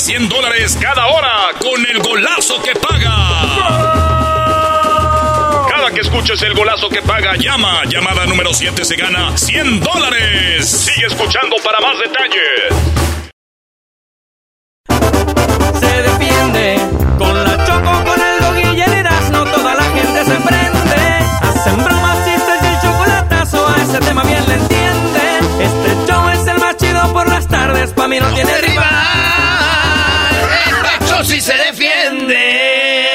Te regala 100 dólares cada hora con el golazo que paga. Cada que escuches el golazo que paga, llama. Llamada número 7 se gana 100 dólares. Sigue escuchando para más detalles. se defiende. Con la choco, con el dog y el toda la gente se prende. Hacen bromas, chistes y el chocolatazo, a ese tema bien le entiende. Este show es el más chido por las tardes, pa' mí no tiene rival. Este show sí se defiende.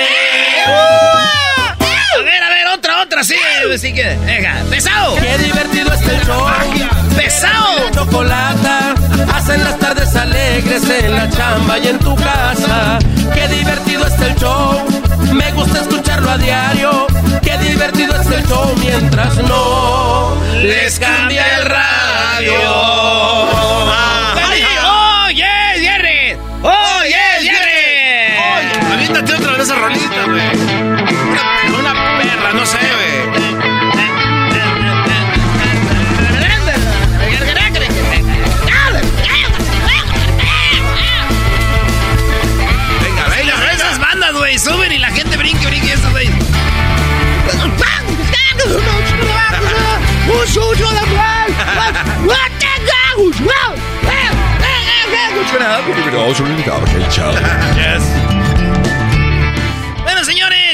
A ver, a ver, otra, otra, sí, sí que, venga, pesado. Qué divertido es el show. Pesado. Chocolata, hacen las tardes alegres en la chamba y en tu casa. Qué divertido es el show. Me gusta escucharlo a diario. Qué divertido es el show mientras no les cambia el radio. Esa rolita, güey. Una, una perra, no sé, güey. Venga, venga. Esas bandas, güey, suben y la gente brinque, brinque, eso, güey. Bueno,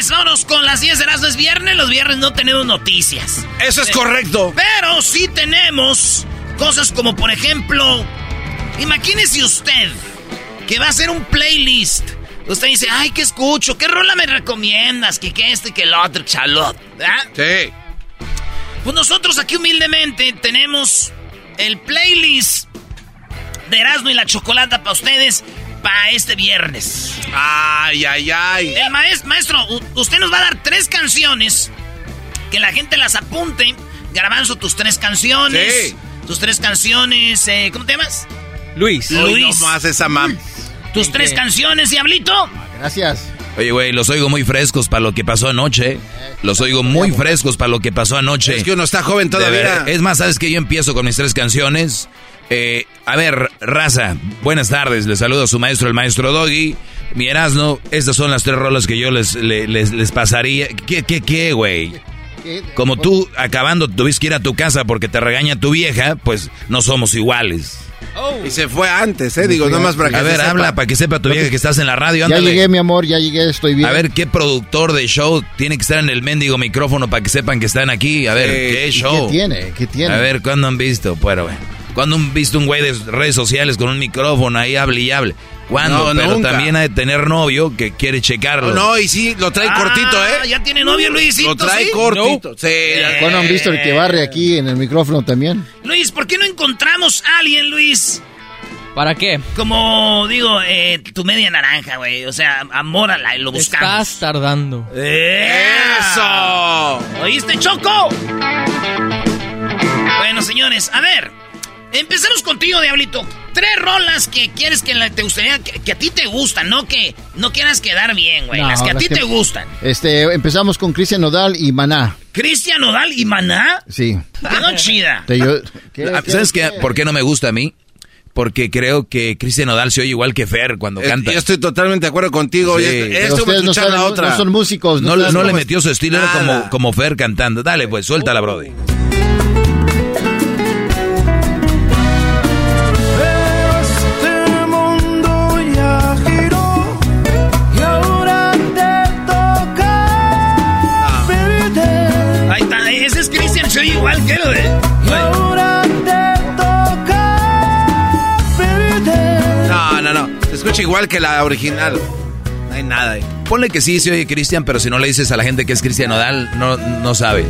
señores, vámonos con las 10 de las es viernes. Los viernes no tenemos noticias. Eso es correcto. Pero sí tenemos cosas como, por ejemplo, imagínese usted que va a hacer un playlist. Usted dice, ay, ¿qué escucho? ¿Qué rola me recomiendas? Que, que este, que el otro, chalot. Sí. Pues nosotros aquí humildemente tenemos el playlist de Erasmo y la Chocolata para ustedes para este viernes. Ay, ay, ay. El maestro, maestro, usted nos va a dar tres canciones que la gente las apunte. Garbanzo, tus tres canciones. Sí. Tus tres canciones. eh, ¿Cómo te llamas? Luis. Hoy Luis. no más esa mam. Tus tres canciones, Diablito. Gracias. Oye, güey, los oigo muy frescos para lo que pasó anoche. Los oigo muy frescos para lo que pasó anoche. Es que uno está joven todavía. Es más, ¿sabes que Yo empiezo con mis tres canciones. Eh, a ver, raza, buenas tardes. Les saludo a su maestro, el maestro Doggy. Mi Erasno, estas son las tres rolas que yo les, le- les, les pasaría. ¿Qué, qué, qué, güey? Como tú, acabando, tuviste que ir a tu casa porque te regaña tu vieja, pues no somos iguales. Y se fue antes, ¿eh? Digo, nomás para que A se ver, sepa. habla para que sepa tu vieja que estás en la radio. Ya ándale. llegué, mi amor, ya llegué, estoy bien. A ver, ¿qué productor de show tiene que estar en el mendigo micrófono para que sepan que están aquí? A ver, Eh, ¿qué ¿Y show? ¿Qué tiene? ¿Qué tiene? A ver, ¿cuándo han visto? Bueno, güey. ¿Cuándo han visto un güey de redes sociales con un micrófono ahí hable y hable? ¿Cuándo? No, Pero nunca. también ha de tener novio que quiere checarlo. No, y sí, lo trae Ah, cortito, ¿eh? Ya tiene novio, Luisito. Lo trae ¿sí? cortito. Sí. ¿Cuándo han visto el que barre aquí en el micrófono también? Luis, ¿por qué no encontramos a alguien, Luis? ¿Para qué? Como digo, eh, tu media naranja, güey. O sea, amórala y lo buscamos. Estás tardando. ¡Eso! ¿Oíste, Choco? Bueno, señores, a ver. Empecemos contigo, Diablito. Tres rolas que quieres que la- te gustaría, que, que a ti te gustan, no que no quieras quedar bien, güey. No, las que a las ti que- te gustan. Este, empezamos con Cristian Nodal y Maná. Cristian Nodal y Maná. Sí. Quedó chida. Te- yo- ¿qué- qué- ¿Sabes qué? qué? ¿Por qué no me gusta a mí? Porque creo que Cristian Nodal se oye igual que Fer cuando Eh, canta. Yo estoy totalmente de acuerdo contigo. Sí. Estuve ustedes no, escuchando saben, la no- otra. no son músicos. No, saben no le metió su estilo, era como, como Fer cantando. Dale, pues, suéltala, Brody. Escucha igual que la original. No hay nada ahí. Ponle que sí se oye Cristian, pero si no le dices a la gente que es Cristian Nodal, no, no sabe.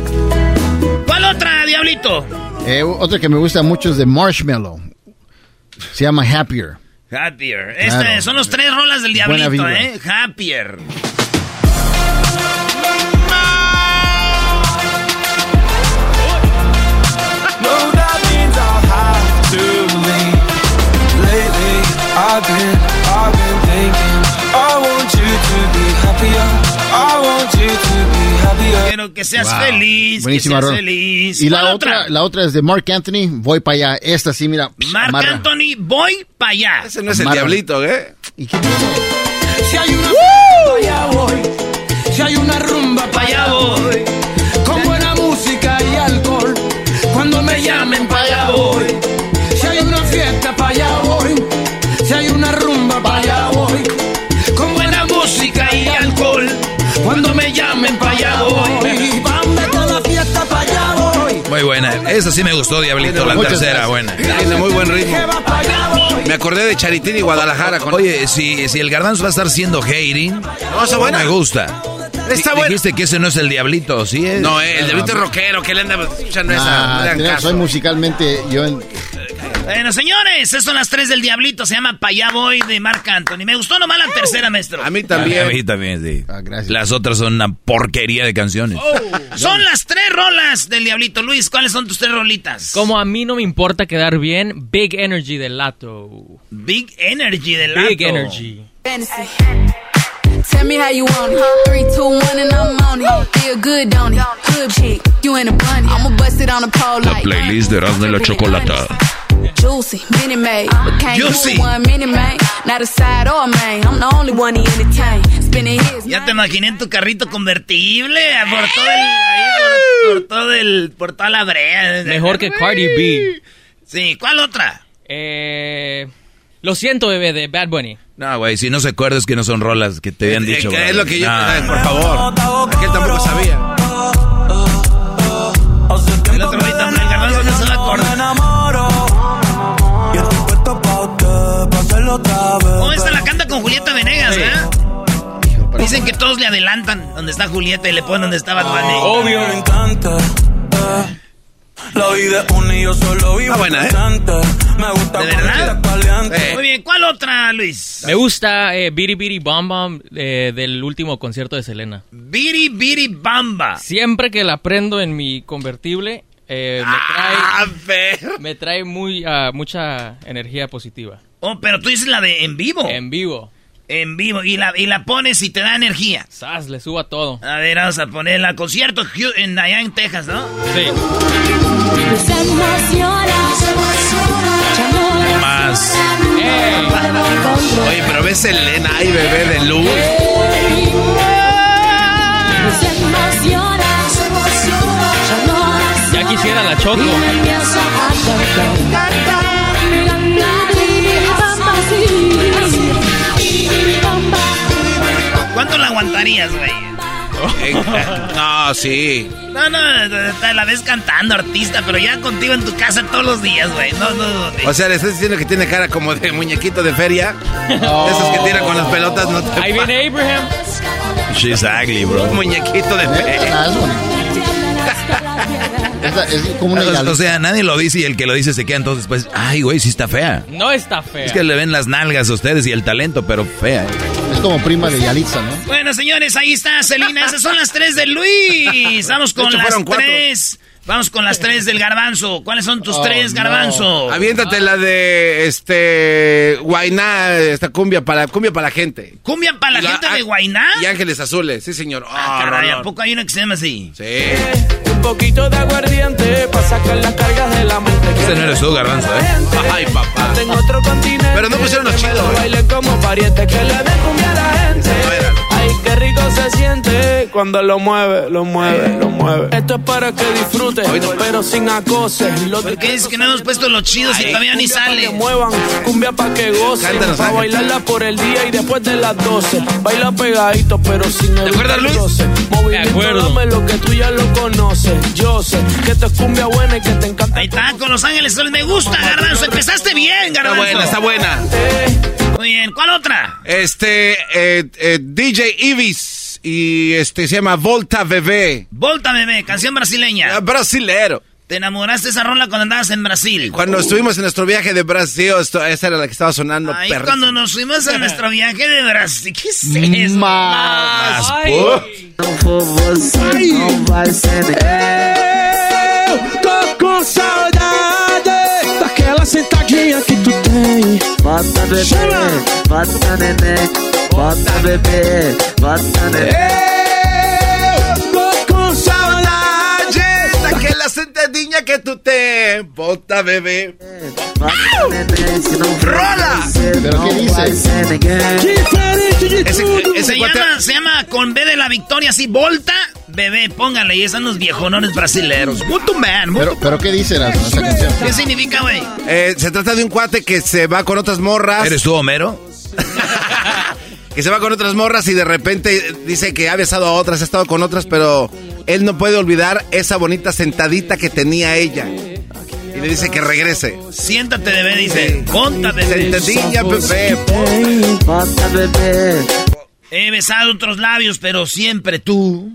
¿Cuál otra, Diablito? Eh, otra que me gusta mucho es de Marshmallow. Se llama Happier. Happier. Este, Claro. son los tres rolas del Buena Diablito, vibra. ¿eh? Happier. I've been, Quiero que seas Wow. feliz, Buenísima que seas feliz. Y la ¿Cuál otra, la otra es de Mark Anthony. Voy para allá. Esta sí, mira. Amarra. Anthony, voy para allá. Ese no es el diablito, ¿eh? ¿Y qué Si hay una pa' allá voy. Si hay una rumba, pa' allá voy. Esa sí me gustó, Diablito, la tercera, gracias. buena. Tiene muy buen ritmo. Me acordé de Charitín y Guadalajara. Con... Oye, si, si el garbanzo va a estar siendo hating, no, está buena. me gusta. Está. Dijiste que ese no es el Diablito, ¿sí es? No, eh, el diablito es rockero. que le anda escuchando esa? Ah, No mira, caso. soy musicalmente yo en- Bueno, señores, estas son las tres del Diablito. Se llama Pa' allá voy de Marc Anthony. Me gustó nomás la tercera, maestro. A mí A, también. a mí también, sí. Ah, gracias. Las otras son una porquería de canciones. Son las tres rolas del Diablito. Luis, ¿cuáles son tus tres rolitas? Como a mí no me importa quedar bien, Big Energy del Lato. Big Energy del Lato. Big Energy. Tell me how you want it. Three, two, one, and I'm on it. Feel good, don't it? Good chick, you in a bunny. I'ma bust it on the pole like. playlist de Erasmo y la Chocolata. Juicy, mini made, but can't Juicy. one mini man. Not a side or a main. I'm the only one he entertain. Spinning his. Ya te imaginé en tu carrito convertible por todo el, ahí, por, por todo el, por toda la brea. Mejor que Cardi B. Sí, ¿cuál otra? Eh, lo siento, bebé, de Bad Bunny. No, güey, si no se acuerda es que no son rolas que te habían Eh, dicho. que güey. es lo que yo. No. eh, por favor. Aquel tampoco sabía. Julieta Venegas, ¿eh? Dicen que todos le adelantan donde está Julieta y le ponen donde estaba Bunny. Obvio. Me encanta. La vida es una y yo solo vivo Ah, buena, ¿eh? Me gusta ¿De verdad? Eh. Muy bien, ¿cuál otra, Luis? Me gusta eh, Biri Biri Bam Bam eh, del último concierto de Selena. Biri Biri Bamba. Siempre que la prendo en mi convertible, eh, me Ah, trae, me trae muy, ah, mucha energía positiva. Oh, pero tú dices la de en vivo. En vivo. En vivo. Y la, y la pones y te da energía. Sas, le suba todo. A ver, vamos a ponerla. Concierto en, allá en Texas, ¿no? Sí. Más. Ey. Oye, pero ves Elena y bebé de luz. Ya quisiera la choco. ¿Cuánto la aguantarías, güey? Eh, no, sí. No, no, la ves cantando, artista, pero ya contigo en tu casa todos los días, güey. No, no, no. O sea, le estás diciendo que tiene cara como de muñequito de feria. Esos que tiran con las pelotas, no te Ahí viene Abraham. She's ugly, bro. Muñequito de feria. Ah, es como una O, sea, nadie lo dice y el que lo dice se queda entonces, pues, ay, güey, sí está fea. No está fea. Es que le ven las nalgas a ustedes y el talento, pero fea. es como prima de Yalitza, ¿no? Bueno, señores, ahí está, Celina. Esas son las tres de Luis. Vamos con hecho, las cuatro. Vamos con las tres del garbanzo. ¿Cuáles son tus Oh, tres, no. garbanzo? Aviéntate la de este Guainá, esta cumbia para cumbia para la gente. ¿Cumbia para la gente de Guainá? Y Ángeles Azules, sí señor. Ah, Ah, caray, ¿a poco hay una que se llama así? Sí. Un poquito de aguardiente para sacar las cargas de la mente. Ese no eres tú, garbanzo, ¿eh? Ay, papá. En otro continente. Pero no pusieron los chidos, ¿eh? baile como pariente que le den cumbia a la gente. No. Ay, qué rico se siente cuando lo mueve, lo mueve, lo mueve. Esto es para que disfrutes, pero sin acoses. ¿Por qué dices que no hemos puesto los chidos y todavía ni sale? que muevan, cumbia pa' que gocen. Cántanos, Pa' bailarla por el día y después de las 12. Baila pegadito, pero sin el acuerdas, Luis? Movimiento, acuerdo. dame lo que tú ya lo conoces. Yo sé que esto es cumbia buena y que te encanta. Ahí está, con Los Ángeles. Me gusta, garbanzo. Empezaste bien, Está garbanzo. buena, está buena. Eh, Muy Muy bien, ¿cuál otra? Este, eh, eh, DJ Ibis y este se llama Volta Bebé. Volta Bebé, canción brasileña. Ah, brasilero. ¿Te enamoraste de esa rola cuando andabas en Brasil? Cuando estuvimos en nuestro viaje de Brasil, esto- esa era la que estaba sonando. Ay, perrísimo. cuando nos fuimos a nuestro viaje de Brasil. ¿Qué es eso? Mas, Ay. Tô com saudade daquela sentadinha que tu tem. Bota bebê, bota neném, bota bebê, bota neném. Tô com saudade daquela sentadinha que tu tem. Volta bebé. Bota neném, se não ¡Rola! ¿Pero qué dice? Diferente de Ese, tudo. ese Se llama, se llama con B de la victoria, así, Volta Bebé, póngale, y están los viejonones brasileros. Muito man, ¿Pero, pero qué dice la, esa canción? ¿Qué significa, güey? Eh, se trata de un cuate que se va con otras morras. ¿Eres tú, Homero? que se va con otras morras y de repente dice que ha besado a otras, ha estado con otras, pero él no puede olvidar esa bonita sentadita que tenía ella. Y le dice que regrese. Siéntate, bebé, dice. Bebé. Sentadilla, bebé. Bota bebê. He besado otros labios, pero siempre tú.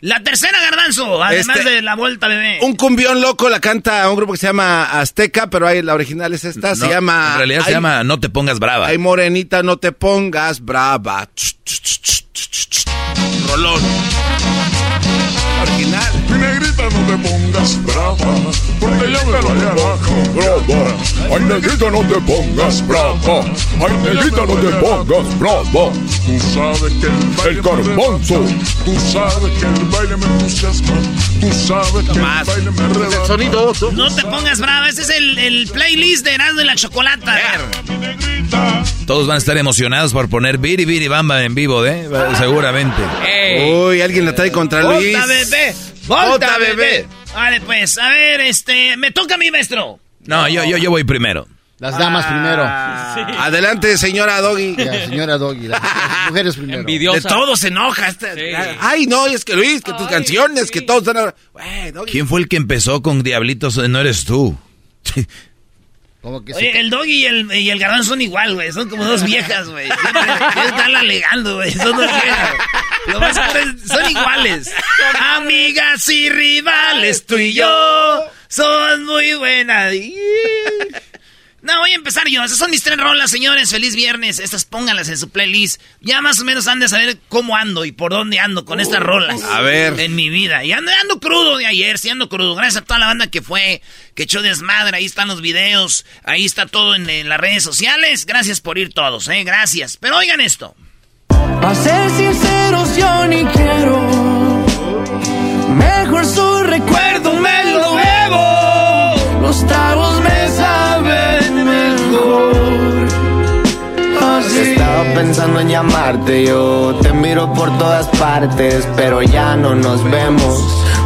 La tercera, Garbanzo, además Este- de la Volta Bebé. Un cumbión loco la canta un grupo que se llama Azteca, pero ahí la original es esta, se No, llama... En realidad se Ay, llama No te pongas brava. Ay, morenita, no te pongas brava. Rolón. Original. Mi negrita no te pongas brava, porque yo me voy abajo. Brava. Ay, negrita no te pongas brava. Ay, negrita no te pongas brava. Tú sabes que el baile El garbanzo. Tú sabes que el baile me entusiasma. Tú sabes que el baile me arrebata. Sonido. No te pongas brava, ese es el, el playlist de Erasmo y la Chocolata. Todos van a estar emocionados por poner Biri Biri Bamba en vivo, ¿eh? Seguramente. Uy, alguien la trae contra Luis. Volta Bebé. Volta bebé. Vale, pues, a ver, este, me toca a mi maestro. No, yo, yo, yo voy primero. Las damas primero. Adelante, señora Doggy. Ya, señora Doggy. Las, las mujeres primero. De todo se enoja. este- Ay, no, es que Luis, que tus canciones, que todos están... ¿Quién fue el que empezó con Diablitos? No eres tú. Como que Oye, el doggy y el, y el garbanzo son igual, güey. Son como dos viejas, güey. Están alegando, güey. Son dos viejas. Lo más son iguales. Amigas y rivales, tú y yo. Son muy buenas. No, voy a empezar yo. Esas son mis tres rolas, señores. Feliz viernes. Estas pónganlas en su playlist. Ya más o menos han de saber cómo ando y por dónde ando con estas rolas. A ver. En mi vida. Y ando, ando crudo de ayer, sí ando crudo. Gracias a toda la banda que fue, que echó desmadre. Ahí están los videos. Ahí está todo en, en las redes sociales. Gracias por ir todos, eh. Gracias. Pero oigan esto. A ser sinceros yo ni quiero Mejor su recuerdo en llamarte, yo te miro por todas partes, pero ya no nos vemos,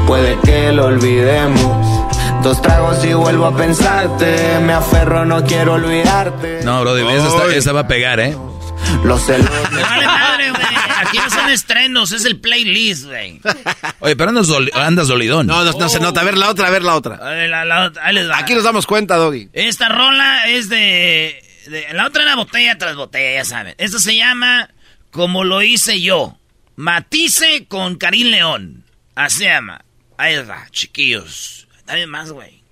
puede que lo olvidemos. Dos tragos y vuelvo a pensarte, me aferro, no quiero olvidarte. No, bro, esa, está- esa va a pegar, ¿eh? Los celos. Vale madre, güey. Aquí no son estrenos, es el playlist, güey. Oye, pero andas, doli- andas dolidón. No, no, no se nota. A ver la otra, a ver la otra. A ver, la- la otra, ahí les va. Aquí nos damos cuenta, Doggy. Esta rola es de- La otra era botella tras botella, ya saben. Esto se llama Como lo hice yo. Matice con Karim León. Así se llama. Ahí va, chiquillos. Dame más, güey.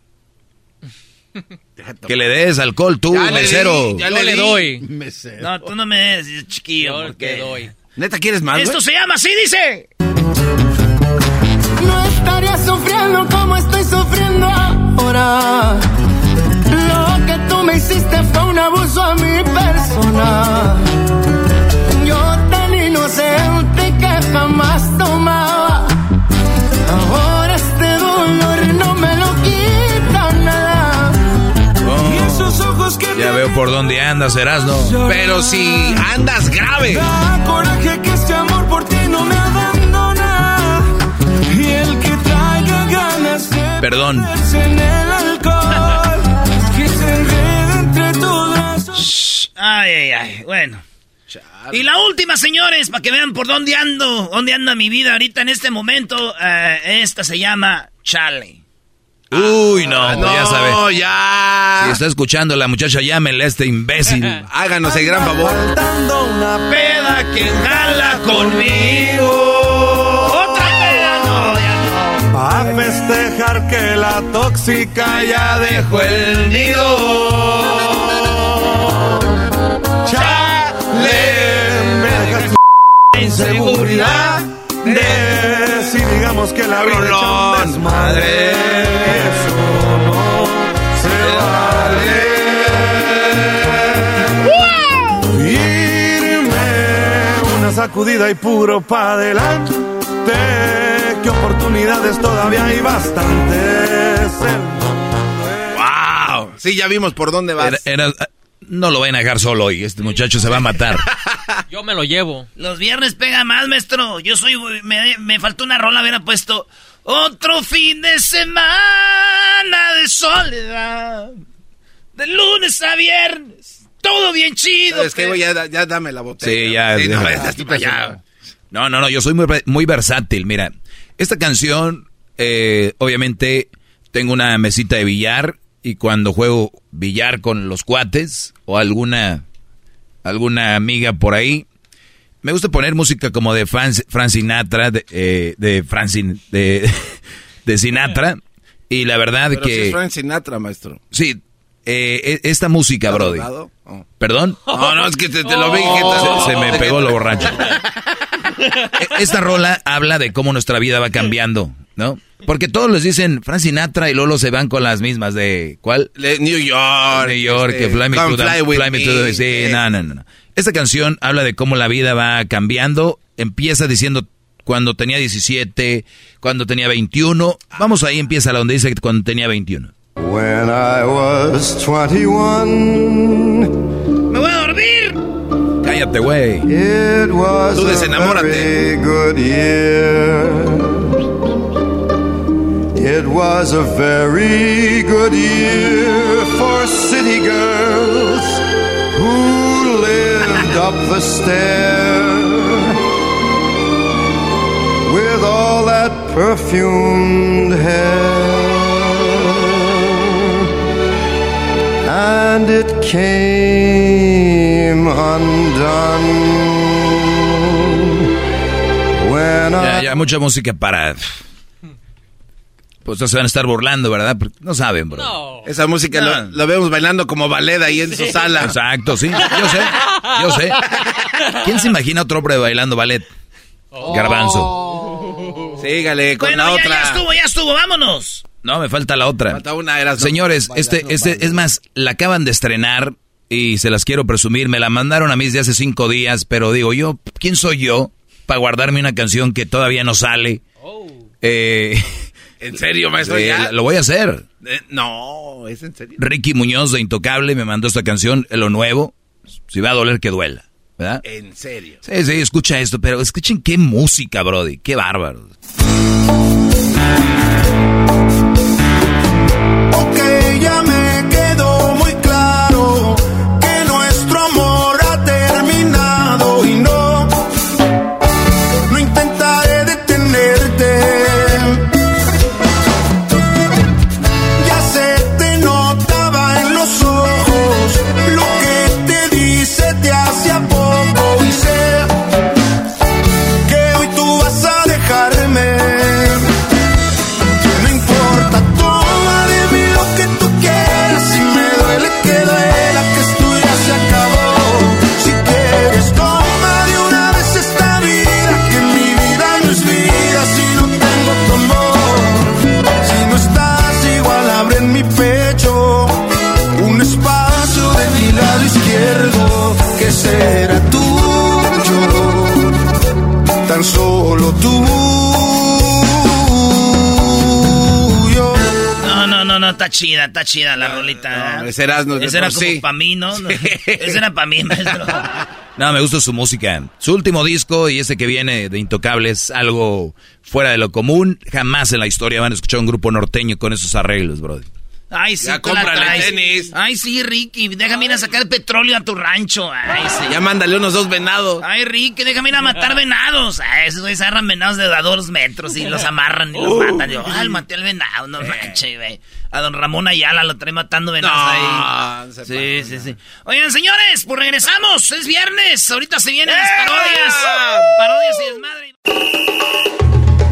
Que le des alcohol tú, Ya le mesero. di, ya le doy. No, tú no me des, chiquillo. Yo porque- te doy. ¿Neta quieres más, Esto se llama así, dice. No estaría sufriendo como estoy sufriendo ahora. Tú me hiciste fue un abuso a mi persona. Yo tan inocente que jamás tomaba. Ahora este dolor no me lo quita nada. Y esos ojos que Ya veo por dónde andas, Erasno. Pero si andas grave. Da coraje que este amor por ti no me abandona. Y el que traiga ganas de Perdón. perderse en el alcohol. Ay. Bueno. Y la última, señores, para que vean por dónde ando, dónde anda mi vida ahorita en este momento. eh, esta se llama Chale. Uy, no, no, ya sabe. No, ya. Si está escuchando la muchacha, llámele a este imbécil. Háganos el gran favor. Faltando una peda que jala conmigo. Otra peda, no, ya no. A festejar que la tóxica ya dejó el nido. Inseguridad de si digamos que la vida es un desmadre. Eso no se vale. Irme una sacudida y puro pa' adelante. Que oportunidades todavía hay bastantes. ¡Wow! Sí, ya vimos por dónde vas. Era- era- no lo vayan a dejar solo hoy. Este muchacho se va a matar. Yo me lo llevo. Los viernes pega más, maestro. Yo soy. Me, me faltó una rola, hubiera puesto. Otro fin de semana de soledad. De lunes a viernes. Todo bien chido. Ya, ya dame la botella. Sí, ya. Sí, no, ya allá. No, no, no, yo soy muy, muy versátil. Mira, esta canción, eh, obviamente, tengo una mesita de billar y cuando juego billar con los cuates o alguna, alguna amiga por ahí, me gusta poner música como de Fran, Fran Sinatra, de, eh, de Fran Sin- de, de Sinatra. Y la verdad Pero que... si es Frank Sinatra, maestro. Sí, eh, e- esta música, ¿Está Brody. Oh. ¿Perdón? No, no, es que te, te lo vi. se me pegó lo borracho. E- Esta rola habla de cómo nuestra vida va cambiando, ¿no? Porque todos les dicen Frank Sinatra y Lolo se van con las mismas de ¿cuál? Le- New York. New York, este, que Fly Me to the, Fly Me to the- sí, Eh, no, no, no. Esta canción habla de cómo la vida va cambiando. Empieza diciendo cuando tenía 17, cuando tenía 21. Vamos ahí, empieza la donde dice que cuando tenía 21. When I was 21, Me voy a dormir. Cállate, güey. Tú desenamórate. Very good year. It was a very good year for city girls who lived up the stair with all that perfumed hair. And it came undone when I ya, mucha música para... Pues se van a estar burlando, ¿verdad? Porque No saben, bro. Esa música No. lo, lo vemos bailando como ballet ahí en su sala. Exacto, sí. Yo sé, yo sé. ¿Quién se imagina otro hombre bailando ballet? Garbanzo. Sígale con Bueno, la ya, otra. ya estuvo, ya estuvo, vámonos. No, me falta la otra. Falta una, Erasmo. Señores, este, este, es más, la acaban de estrenar y se las quiero presumir. Me la mandaron a mí desde hace cinco días, pero digo yo, ¿quién soy yo para guardarme una canción que todavía no sale? Eh, ¿En serio, maestro? eh, ¿Ya? lo voy a hacer. Eh, no, ¿es en serio? Ricky Muñoz de Intocable me mandó esta canción, lo nuevo. Si va a doler, que duela. ¿Verdad? En serio. Sí, sí, escucha esto, pero escuchen qué música, Brody. Qué bárbaro. Ok, ya me tuyo. No, no, no, no, está chida, está chida la rolita. no, ese de Ese era como sí. para mí, ¿no? Ese era para mí, maestro. No, me gusta su música. Su último disco y ese que viene de Intocable es algo fuera de lo común. Jamás en la historia van a escuchar un grupo norteño con esos arreglos, Brody. Ay, sí, Ya cómprale tenis. Ay, sí, Ricky, déjame ir a sacar petróleo a tu rancho. Ay, sí. Ya mándale unos dos venados. Ay, Ricky, déjame ir a matar venados. Ay, esos güeyes agarran venados de a dos metros y los amarran y los Uh. matan. Yo, ay, maté al venado, no manches, güey. A don Ramón Ayala lo trae matando venados No, ahí. se Sí, sí, sí. Oigan, señores, pues regresamos. Es viernes. Ahorita se vienen las parodias. Parodias y desmadre.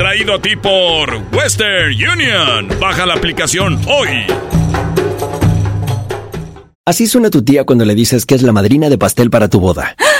traído a ti por Western Union. Baja la aplicación hoy. Así suena tu tía cuando le dices que es la madrina de pastel para tu boda.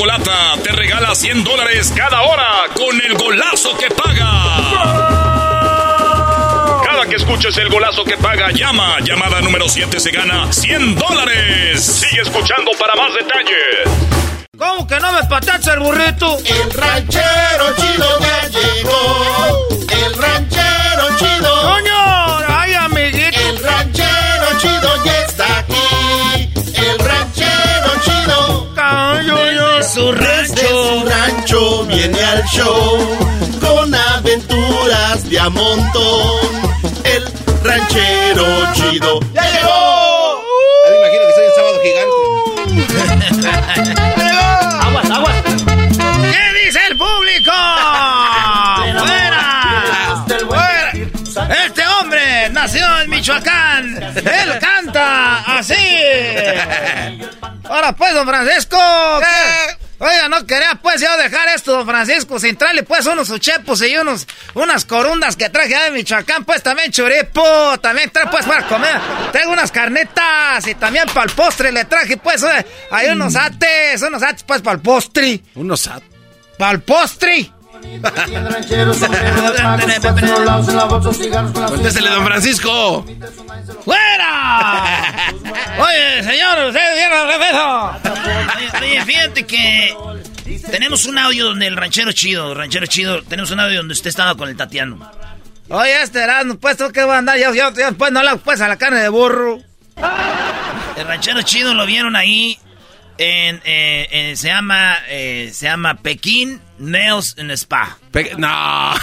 Chocolata te regala 100 dólares cada hora con el golazo que paga. Cada que escuches el golazo que paga, llama. Llamada número 7 se gana 100 dólares. Sigue escuchando para más detalles. ¿Cómo que no me patacha el burrito? El ranchero chido ya llegó. El ranchero chido. ¡Coño! ¡Ay, amiguito! El ranchero chido ya su rancho. Desde su rancho viene al show. Con aventuras de a montón. El ranchero chido ya llegó. me imagino que soy el sábado gigante. ¡Aguas, aguas! ¿Qué dice el público? ¡Fuera! ¡Fuera! Este hombre nació en Michoacán. Él canta así. Ahora pues, don Francisco. ¿qué? Oiga, no quería pues yo dejar esto, don Francisco, sin traerle pues unos uchepos y unos, unas corundas que traje de Michoacán, pues también churipo, también trae pues para comer, traigo unas carnetas y también para el postre le traje pues, eh, hay unos ates, unos ates pues para el postre. Unos ates. Para el postre. Cuéntesele, don Francisco. ¡Fuera! Oye, señor, usted viene regreso. Oye, fíjate que tenemos un audio donde el ranchero chido, ranchero chido, tenemos un audio donde usted estaba con el Tatiano. Oye, este Erasmo, pues, ¿tú qué voy a andar? Yo, yo, yo, pues, no hago, pues, a la carne de burro. El ranchero chido lo vieron ahí en, eh, eh, se llama, eh, se llama Pekín Nails in Spa. Pe- no.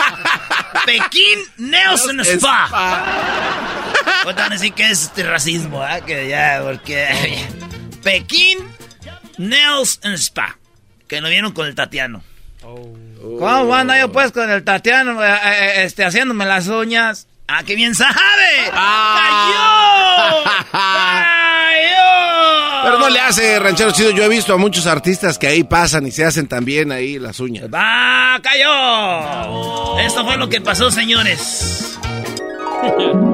Pekín Nails in Spa. Pues van a decir que es este racismo, ¿ah? Que ya, porque... Pekín Nails and Spa. Que lo vieron con el Tatiano. ¿Cómo ando yo pues con el Tatiano eh, eh, este, haciéndome las uñas? ¡Ah, qué bien sabe! ¡Cayó! ¡Cayó! Pero no le hace, ranchero chido. Yo he visto a muchos artistas que ahí pasan y se hacen también ahí las uñas. ¡Va, cayó! Esto fue lo que pasó, señores.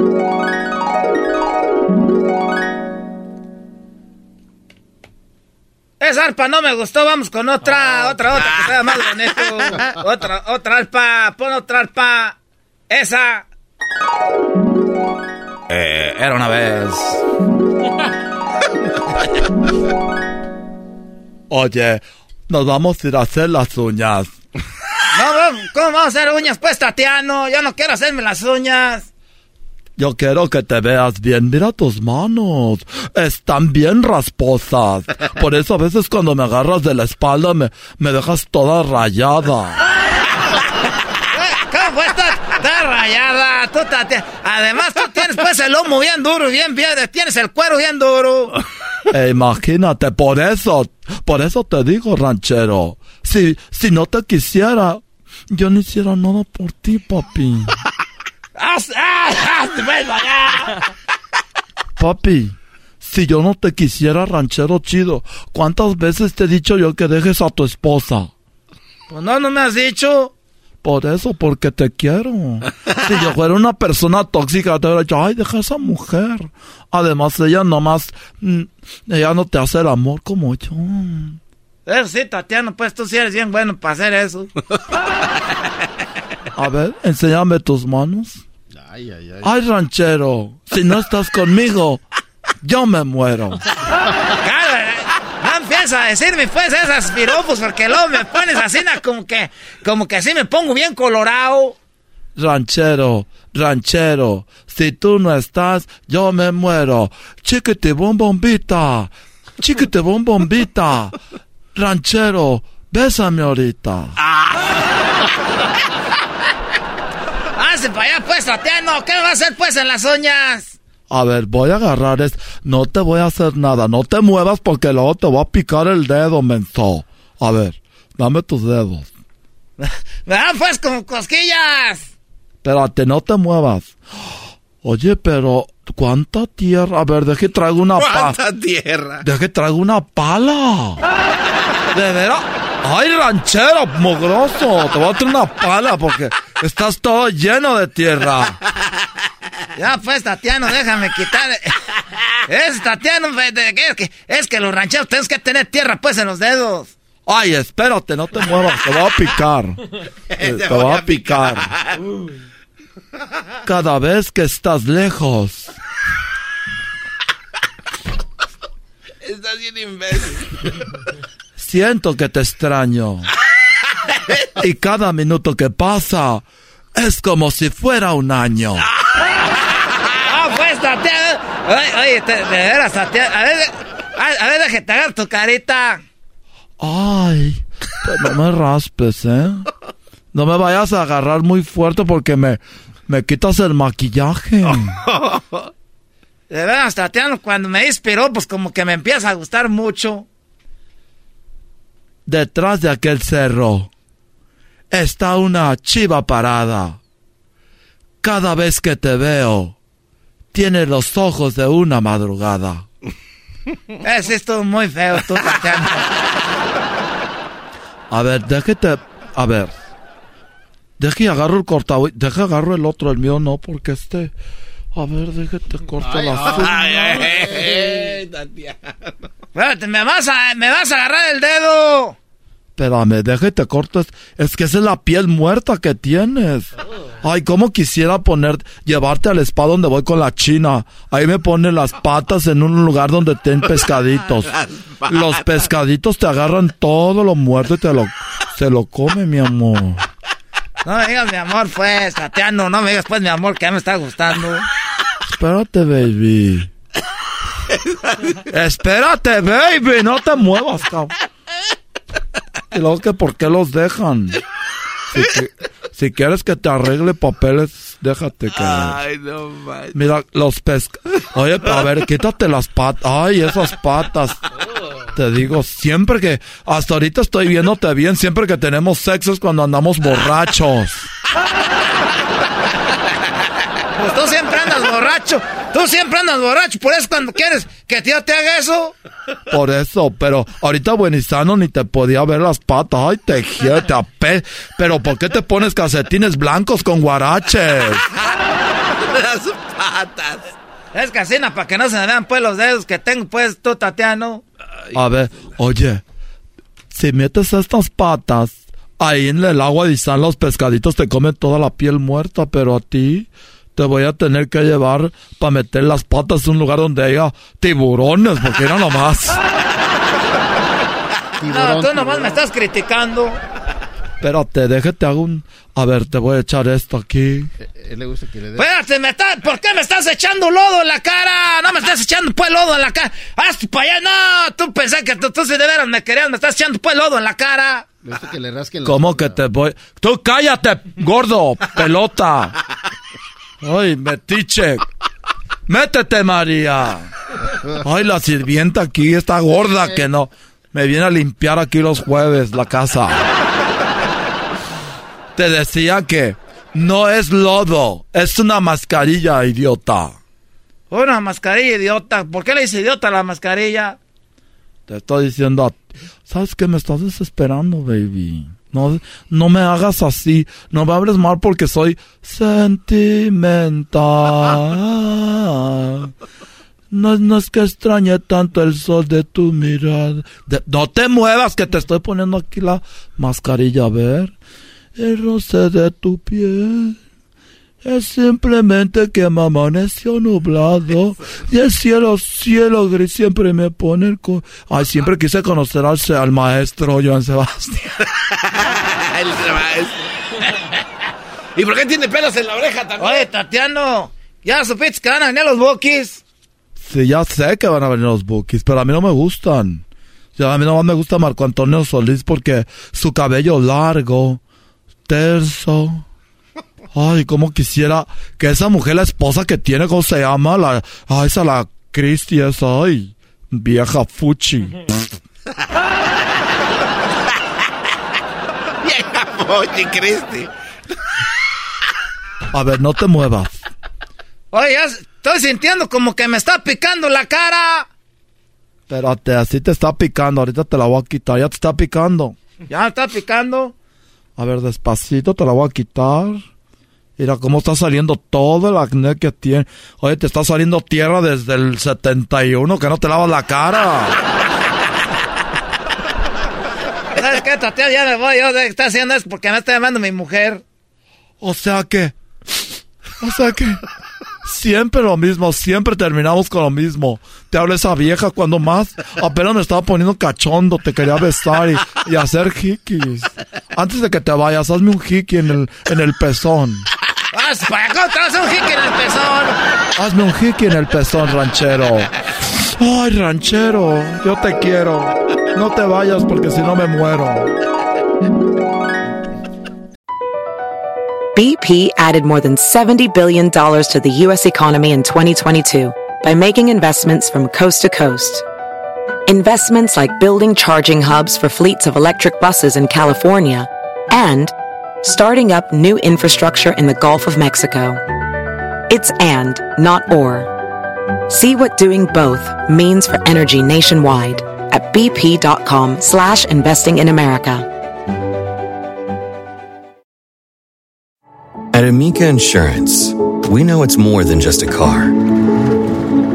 Esa arpa no me gustó, vamos con otra, otra, otra que sea más bonito. otra, otra arpa, pon otra arpa. Esa. Eh, era una vez. Oye, nos vamos a ir a hacer las uñas. No, no, ¿cómo vamos a hacer uñas? Pues, Tatiano, yo no quiero hacerme las uñas. Yo quiero que te veas bien. Mira tus manos. Están bien rasposas. Por eso a veces cuando me agarras de la espalda me, me dejas toda rayada. ¿Cómo esta, esta rayada? Tú, Tatiano. Además, tú tienes pues el lomo bien duro, bien, bien, tienes el cuero bien duro. Eh, imagínate, por eso, por eso te digo, ranchero. Si, si no te quisiera, yo no hiciera nada por ti, papi. ¡Haz, ah, haz, ven allá! Papi, si yo no te quisiera, ranchero chido, ¿cuántas veces te he dicho yo que dejes a tu esposa? Pues no, no me has dicho. Por eso, porque te quiero. Si yo fuera una persona tóxica, te hubiera dicho, ay, deja a esa mujer. Además, ella nomás, mm, ella no te hace el amor como yo. Eso sí, Tatiano, pues tú sí eres bien bueno para hacer eso. A ver, enséñame tus manos. Ay, ay, ay. Ay, ranchero, si no estás conmigo, yo me muero. Cara, no empieza a decirme pues esas piropos porque luego me pones así como que, como que así me pongo bien colorado. Ranchero, ranchero, si tú no estás, yo me muero. Chiquete bombita, chiquete bombita. Ranchero, bésame ahorita. Hace para allá pues, Tatiano, ¿qué va a hacer pues en las uñas? A ver, voy a agarrar es, no te voy a hacer nada, no te muevas porque luego te voy a picar el dedo, menso. A ver, dame tus dedos. Me dan pues como cosquillas. Espérate, no te muevas. Oye, pero ¿cuánta tierra? A ver, deje traigo una pala. ¿Cuánta tierra? Deje traigo una pala. ¿De veras? Ay, ranchero, mogroso. Te voy a traer una pala porque estás todo lleno de tierra. Ya pues, Tatiano, déjame quitar. Es Tatiano, que- que- es que los rancheros tenemos que tener tierra pues en los dedos. Ay, espérate, no te muevas, te voy a picar. Eh, Te voy a picar. Cada vez que estás lejos, Estás bien imbécil. Siento que te extraño. Y cada minuto que pasa es como si fuera un año. Ah, pues, Tatiano. Oye, te- de veras, Tatiano. A ver, a, a ver, déjate te agarro tu carita. Ay, no me raspes, ¿eh? No me vayas a agarrar muy fuerte porque me, me quitas el maquillaje. De veras, Tatiano, cuando me inspiró, pues como que me empieza a gustar mucho. Detrás de aquel cerro está una chiva parada. Cada vez que te veo, tiene los ojos de una madrugada. Ese es todo muy feo, tú. A ver, déjate. A ver. Deje y agarro el cortado. Deje agarro el otro, el mío no, porque este. A ver, déjate corto las uñas. Ay, ay, ay, Tatiana. Espérate, me vas a, me vas a agarrar el dedo. Espérame, déjate corto. Es, que esa es la piel muerta que tienes. Ay, cómo quisiera poner, llevarte al spa donde voy con la china. Ahí me ponen las patas en un lugar donde ten pescaditos. Los pescaditos te agarran todo lo muerto y te lo, se lo come, mi amor. No me digas mi amor, pues, Tatiano. No me digas, pues, mi amor, que ya me está gustando. Espérate, baby. Espérate, baby. No te muevas, cabrón. Y luego que por qué los dejan. Si, que- si quieres que te arregle papeles, déjate que... Ay, no manches. Mira, los pesca... Oye, a ver, quítate las patas. Ay, esas patas. Te digo, siempre que... Hasta ahorita estoy viéndote bien. Siempre que tenemos sexo es cuando andamos borrachos. Pues tú siempre andas borracho. Tú siempre andas borracho. Por eso cuando quieres que tío te haga eso. Por eso, pero ahorita buenizano ni te podía ver las patas. Ay, te quiero, te ape... Pero ¿por qué te pones calcetines blancos con guaraches? Las patas. Es casina para que no se me vean pues los dedos que tengo pues tú, Tatiano. A ver, oye, si metes estas patas ahí en el agua y están los pescaditos, te comen toda la piel muerta, pero a ti te voy a tener que llevar para meter las patas en un lugar donde haya tiburones, porque era nomás. no, tú nomás me estás criticando. Espérate, déjate hago un... A ver, te voy a echar esto aquí. Eh, le gusta que le dé... Espérate, me está... ¿por qué me estás echando lodo en la cara? No me estás echando pues lodo en la cara. ¡Haz para allá! No, tú pensé que tú, tú si de veras me querías, me estás echando pues lodo en la cara. Le gusta que le rasquen la ¿Cómo que te voy...? ¡Tú cállate, gordo! ¡Pelota! ¡Ay, metiche! ¡Métete, María! ¡Ay, la sirvienta aquí está gorda que no... Me viene a limpiar aquí los jueves la casa. Te decía que no es lodo, es una mascarilla, idiota. Una mascarilla, idiota. ¿Por qué le dice idiota a la mascarilla? Te estoy diciendo, ¿sabes qué? Me estás desesperando, baby. No, no me hagas así. No me hables mal porque soy sentimental. No, no es que extrañe tanto el sol de tu mirada. De- no te muevas que te estoy poniendo aquí la mascarilla, a ver. El roce de tu piel es simplemente que me amaneció nublado y el cielo, cielo gris siempre me pone el... co- Ay, siempre quise conocer al, al maestro Joan Sebastián. El maestro. ¿Y por qué tiene pelos en la oreja también? Oye, Tatiano, ¿ya supiste que van a venir los bookies? Sí, ya sé que van a venir los bookies, pero a mí no me gustan. Ya a mí nomás me gusta Marco Antonio Solís porque su cabello largo, terso. Ay, cómo quisiera que esa mujer, la esposa que tiene, ¿cómo se llama? La, ay, esa la Cristi, esa, ay, vieja fuchi. Vieja Mochi, Cristi. A ver, no te muevas. Oye, ya estoy sintiendo como que me está picando la cara. Espérate, así te está picando, ahorita te la voy a quitar, ya te está picando. Ya me está picando. A ver, despacito te la voy a quitar. Mira cómo está saliendo todo el acné que tiene. Oye, te está saliendo tierra desde el 71, que no te lavas la cara. ¿Sabes qué, Tatiano? Ya me voy. Yo estoy haciendo eso porque me está llamando mi mujer. O sea que... O sea que... Siempre lo mismo, siempre terminamos con lo mismo. Te habla esa vieja cuando más apenas me estaba poniendo cachondo, te quería besar y, y hacer hikis. Antes de que te vayas, hazme un hiki en el, en el pezón. ¡Vas para acá! ¡Te un jique en el pezón! Hazme un hiki en el pezón, ranchero. Ay, ranchero, yo te quiero. No te vayas porque si no me muero. BP added more than $70 billion to the U.S. economy in 2022 by making investments from coast to coast. Investments like building charging hubs for fleets of electric buses in California and starting up new infrastructure in the Gulf of Mexico. It's and, not or. See what doing both means for energy nationwide at bp.com slash investing in America. At Amica Insurance, we know it's more than just a car.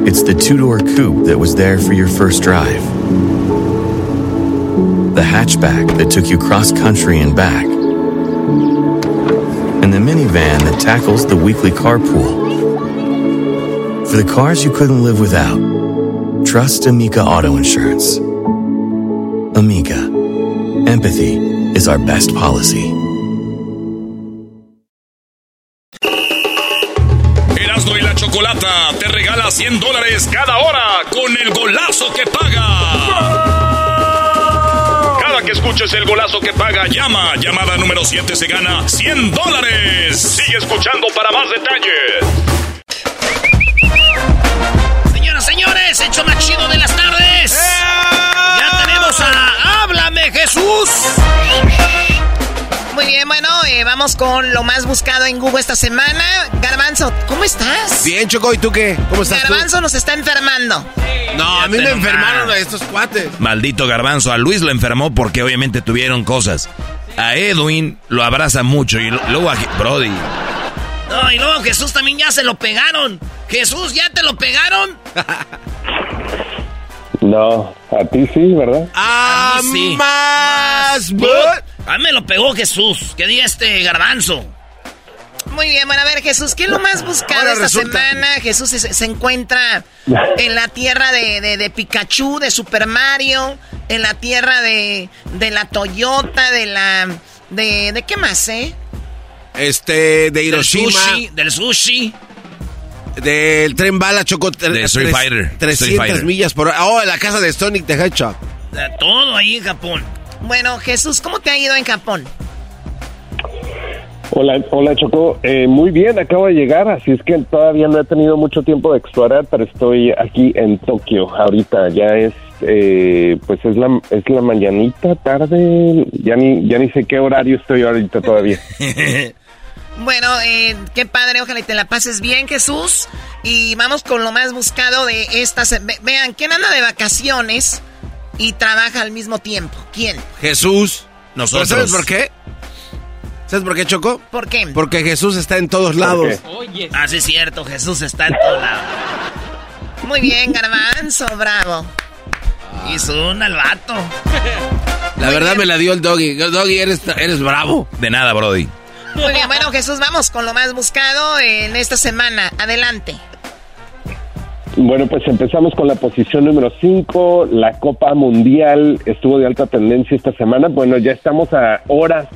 It's the two door coupe that was there for your first drive, the hatchback that took you cross country and back, minivan that tackles the weekly carpool. For the cars you couldn't live without, trust Amica Auto Insurance. Amica, empathy is our best policy. Erasmo y la Chocolata te regala 100 dólares cada hora con el golazo que paga. Escuches el golazo que paga, llama. Llamada número 7 se gana 100 dólares. Sigue escuchando para más detalles. Señoras, señores, hecho más chido de las tardes. Ya tenemos a Háblame Jesús. Muy bien, bueno, eh, vamos con lo más buscado en Google esta semana. Garbanzo, ¿cómo estás? Bien, Choco, ¿y tú qué? ¿Cómo estás tú? Garbanzo nos está enfermando. No, a mí me enfermaron a estos cuates. Maldito garbanzo, a Luis lo enfermó porque obviamente tuvieron cosas. A Edwin lo abraza mucho y lo- luego a Brody. No, y luego Jesús también ya se lo pegaron. Jesús, ¿ya te lo pegaron? No, a ti sí, ¿verdad? A mí sí. Más. A mí me lo pegó Jesús. Que diga este garbanzo. Muy bien, bueno, a ver, Jesús, ¿qué es lo más buscado Ahora esta resulta- semana? Jesús se, se encuentra en la tierra de, de- de Pikachu, de Super Mario, en la tierra de, de la Toyota, de la... De, ¿De qué más, eh? Este, de Hiroshima. Del sushi, del sushi. Del tren bala, Choco. De Street Fighter. 300 Street Fighter. millas por hora. Oh, en la casa de Sonic the Hedgehog. De todo ahí en Japón. Bueno, Jesús, ¿cómo te ha ido en Japón? Hola, hola Choco. Eh, muy bien, acabo de llegar, así es que todavía no he tenido mucho tiempo de explorar, pero estoy aquí en Tokio ahorita. Ya es, eh, pues es la, es la mañanita, tarde, ya ni, ya ni sé qué horario estoy ahorita todavía. Bueno, eh, qué padre, ojalá y te la pases bien, Jesús. Y vamos con lo más buscado de esta... se- ve- Vean, ¿quién anda de vacaciones y trabaja al mismo tiempo? ¿Quién? Jesús. Nosotros. ¿Pero ¿Sabes por qué? ¿Sabes por qué, Choco? ¿Por qué? Porque Jesús está en todos lados. Ah, sí es cierto, Jesús está en todo lado. Muy bien, garbanzo, bravo. Hizo un al vato. La verdad me la dio el doggy. Doggy, eres, eres bravo. De nada, Brody. Muy bien, bueno, Jesús, vamos con lo más buscado en esta semana. Adelante. Bueno, pues empezamos con la posición número 5. La Copa Mundial estuvo de alta tendencia esta semana. Bueno, ya estamos a horas,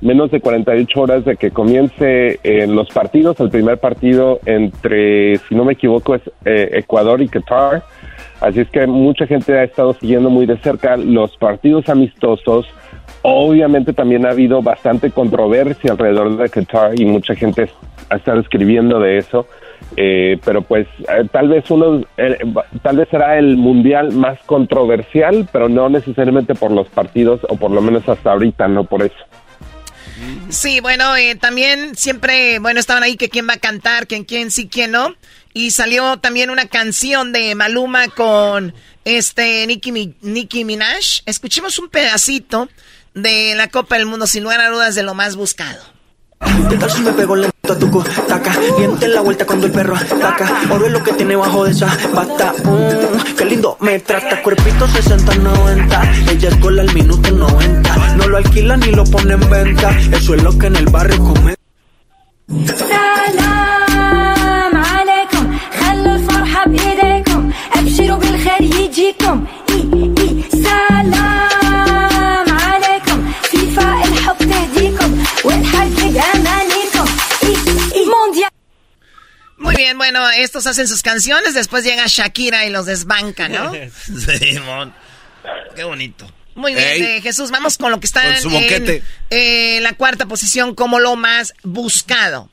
menos de 48 horas de que comience eh, los partidos. El primer partido entre, si no me equivoco, es eh, Ecuador y Qatar. Así es que mucha gente ha estado siguiendo muy de cerca los partidos amistosos. Obviamente también ha habido bastante controversia alrededor de Qatar y mucha gente ha estado escribiendo de eso. Eh, pero pues eh, tal vez uno, eh, tal vez será el mundial más controversial, pero no necesariamente por los partidos o por lo menos hasta ahorita, no por eso. Sí, bueno, eh, también siempre, bueno, estaban ahí que quién va a cantar, quién, quién sí, quién no. Y salió también una canción de Maluma con este Nicki, Nicki Minaj. Escuchemos un pedacito de la Copa del Mundo, sin lugar a dudas, de lo más buscado. ¿Qué tal si me pego lento a tu taca? Diente en la vuelta cuando el perro ataca. Oro es lo que tiene bajo de esa bata. Mm, qué lindo me trata. Cuerpito 60-90. Ella es gol al minuto 90. No lo alquila ni lo pone en venta. Eso es lo que en el barrio come. سلام عليكم خلوا الفرحة بإيديكم أبشروا بالخير يجيكم إي Muy bien, bueno, estos hacen sus canciones, después llega Shakira y los desbanca, ¿no? Simón. Qué bonito. Muy bien, eh, Jesús, vamos con lo que está su en boquete. eh, la cuarta posición como lo más buscado.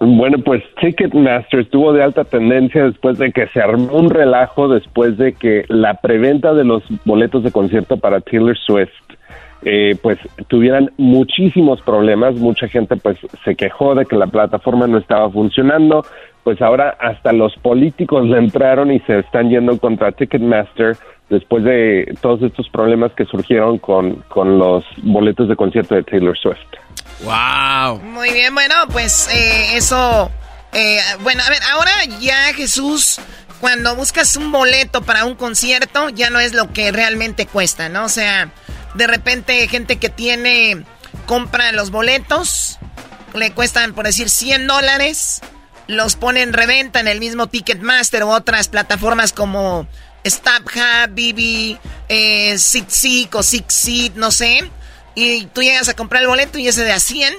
Bueno, pues Ticketmaster estuvo de alta tendencia después de que se armó un relajo después de que la preventa de los boletos de concierto para Taylor Swift eh, pues tuvieran muchísimos problemas, mucha gente pues se quejó de que la plataforma no estaba funcionando, pues ahora hasta los políticos le entraron y se están yendo contra Ticketmaster después de todos estos problemas que surgieron con, con los boletos de concierto de Taylor Swift. Wow. Muy bien, bueno, pues eh, eso. eh, bueno, a ver, ahora ya Jesús, cuando buscas un boleto para un concierto, ya no es lo que realmente cuesta, ¿no? O sea, de repente gente que tiene, compra los boletos, le cuestan, por decir, 100 dólares, los pone en reventa en el mismo Ticketmaster u otras plataformas como StubHub, BB, eh, o SeatSeat, no sé. Y tú llegas a comprar el boleto y ese de a 100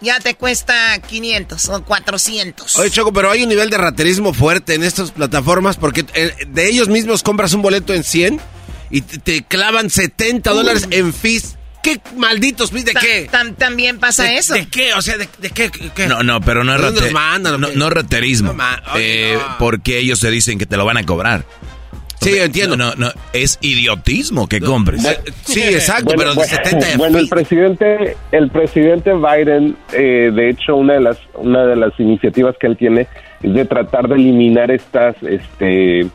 ya te cuesta 500 o 400. Oye, Choco, pero hay un nivel de raterismo fuerte en estas plataformas porque eh, de ellos mismos compras un boleto en 100 y te, te clavan 70 dólares en fees. ¿Qué malditos fees? ¿De Ta- qué? tam- también pasa ¿De, eso. ¿De qué? O sea, ¿de, de qué, qué? No, no, pero no es ¿De dónde rate- los mandan o no, no es raterismo. No ma- oye, Eh, no. Porque ellos te dicen que te lo van a cobrar. Sí, entiendo. No, no, es idiotismo que compres. Sí, exacto, Bueno, pero de bueno, 70 de bueno, el presidente, el presidente Biden, eh, de hecho, una de las una de las iniciativas que él tiene es de tratar de eliminar estas, este,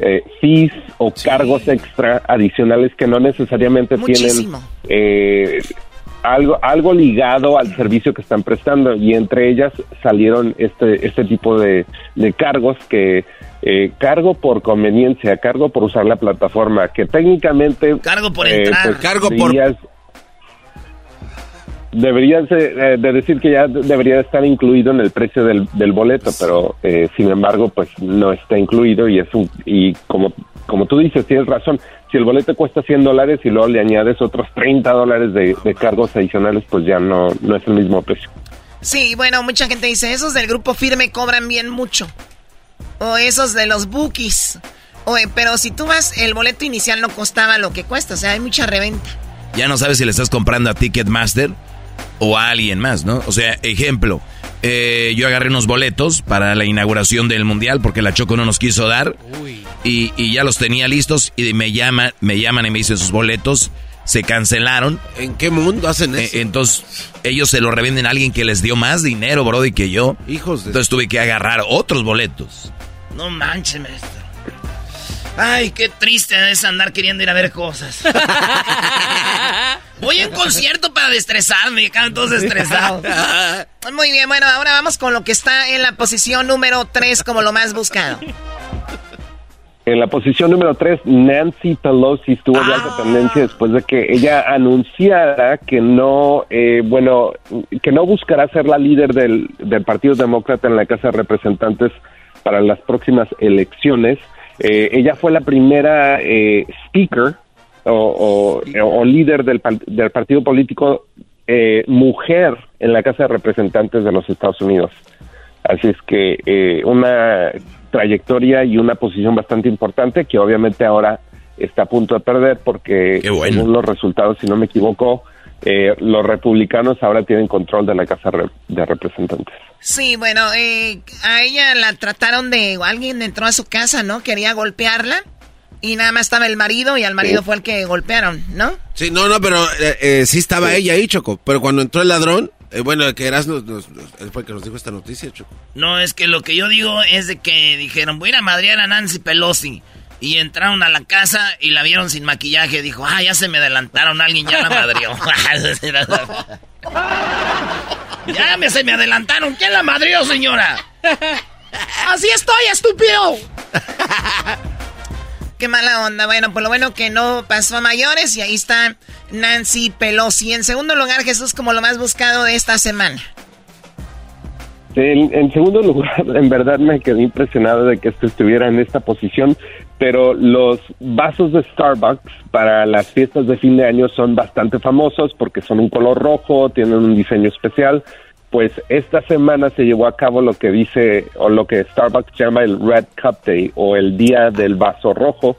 eh, fees o cargos extra adicionales que no necesariamente Muchísimo. tienen eh, algo, algo ligado al servicio que están prestando y entre ellas salieron este, este tipo de, de cargos que eh, cargo por conveniencia, cargo por usar la plataforma, que técnicamente... Cargo por eh, entrar. pues, Cargo por- deberías- Deberías de, eh, de decir que ya debería estar incluido en el precio del, del boleto, pero eh, sin embargo, pues no está incluido y es un y como como tú dices, tienes razón. Si el boleto cuesta 100 dólares y luego le añades otros 30 dólares de, de cargos adicionales, pues ya no no es el mismo precio. Sí, bueno, mucha gente dice, esos del grupo firme cobran bien mucho. O esos de los bookies. Oye, pero si tú vas, el boleto inicial no costaba lo que cuesta, o sea, hay mucha reventa. Ya no sabes si le estás comprando a Ticketmaster o a alguien más, ¿no? O sea, ejemplo, eh, yo agarré unos boletos para la inauguración del mundial porque la Choco no nos quiso dar y, y ya los tenía listos y me llaman, me llaman y me dicen sus boletos se cancelaron. ¿En qué mundo hacen eso? Eh, entonces ellos se lo revenden a alguien que les dio más dinero, Brody, que yo. Hijos de... Entonces tuve que agarrar otros boletos. No manches, maestro. Ay, qué triste es andar queriendo ir a ver cosas. Voy a un concierto para destresarme, quedan todos estresados. Muy bien, bueno, ahora vamos con lo que está en la posición número 3 como lo más buscado. En la posición número 3, Nancy Pelosi estuvo de alta tendencia después de que ella anunciara que no, eh, bueno, que no buscará ser la líder del, del Partido Demócrata en la Casa de Representantes para las próximas elecciones. Eh, ella fue la primera eh, speaker o, o- o líder del, del partido político eh, mujer en la Casa de Representantes de los Estados Unidos. Así es que eh, una trayectoria y una posición bastante importante que obviamente ahora está a punto de perder porque según los resultados, si no me equivoco, eh, los republicanos ahora tienen control de la Casa de Representantes. Sí, bueno, eh, a ella la trataron de... Alguien entró a su casa, ¿no? Quería golpearla. Y nada más estaba el marido y al marido fue el que golpearon, ¿no? Sí, no, no, pero eh, eh, sí estaba ella ahí, Choco. Pero cuando entró el ladrón, eh, bueno, el que eras, nos, nos- nos- él fue el que nos dijo esta noticia, Choco. No, es que lo que yo digo es de que dijeron, voy a ir a madrear a Nancy Pelosi. Y entraron a la casa y la vieron sin maquillaje. Dijo, ah, ya se me adelantaron, alguien ya la madrió. ya me, se me adelantaron. ¿Quién la madrió, señora? Así estoy, estúpido. Qué mala onda. Bueno, por lo bueno que no pasó a mayores y ahí está Nancy Pelosi. En segundo lugar, Jesús, como lo más buscado de esta semana. En, en segundo lugar, en verdad me quedé impresionado de que esto estuviera en esta posición, pero los vasos de Starbucks para las fiestas de fin de año son bastante famosos porque son un color rojo, tienen un diseño especial. Pues esta semana se llevó a cabo lo que dice o lo que Starbucks llama el Red Cup Day o el Día del Vaso Rojo,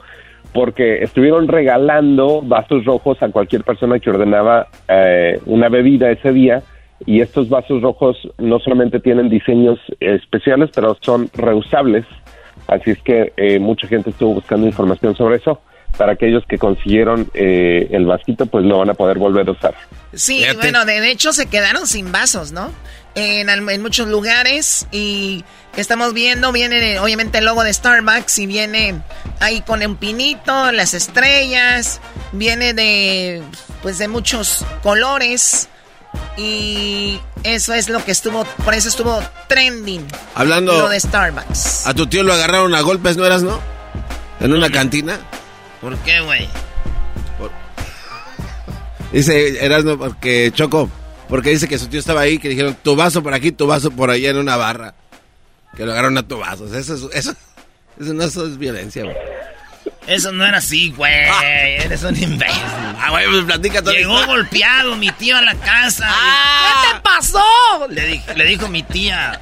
porque estuvieron regalando vasos rojos a cualquier persona que ordenaba eh, una bebida ese día y estos vasos rojos no solamente tienen diseños especiales, pero son reusables. Así es que eh, mucha gente estuvo buscando información sobre eso. Para aquellos que consiguieron eh, el vasito, pues lo van a poder volver a usar. Sí, bueno, de, hecho se quedaron sin vasos, ¿no? En, al- en muchos lugares y estamos viendo, viene obviamente el logo de Starbucks y viene ahí con un pinito, las estrellas, viene de, pues de muchos colores y eso es lo que estuvo, por eso estuvo trending. Hablando- Lo de Starbucks. A tu tío lo agarraron a golpes, ¿no eras, no? En una cantina. ¿Por qué, güey? Dice Erasmo, porque Choco, porque dice que su tío estaba ahí, que dijeron tu vaso por aquí, tu vaso por allá en una barra. Que lo agarraron a tu vaso. Eso, es- eso, eso no eso es violencia, güey. Eso no era así, güey. Eres un imbécil. Ah, güey, pues platica todo. Llegó golpeado mi tío a la casa. ¿Qué te pasó? Le, di- le dijo mi tía.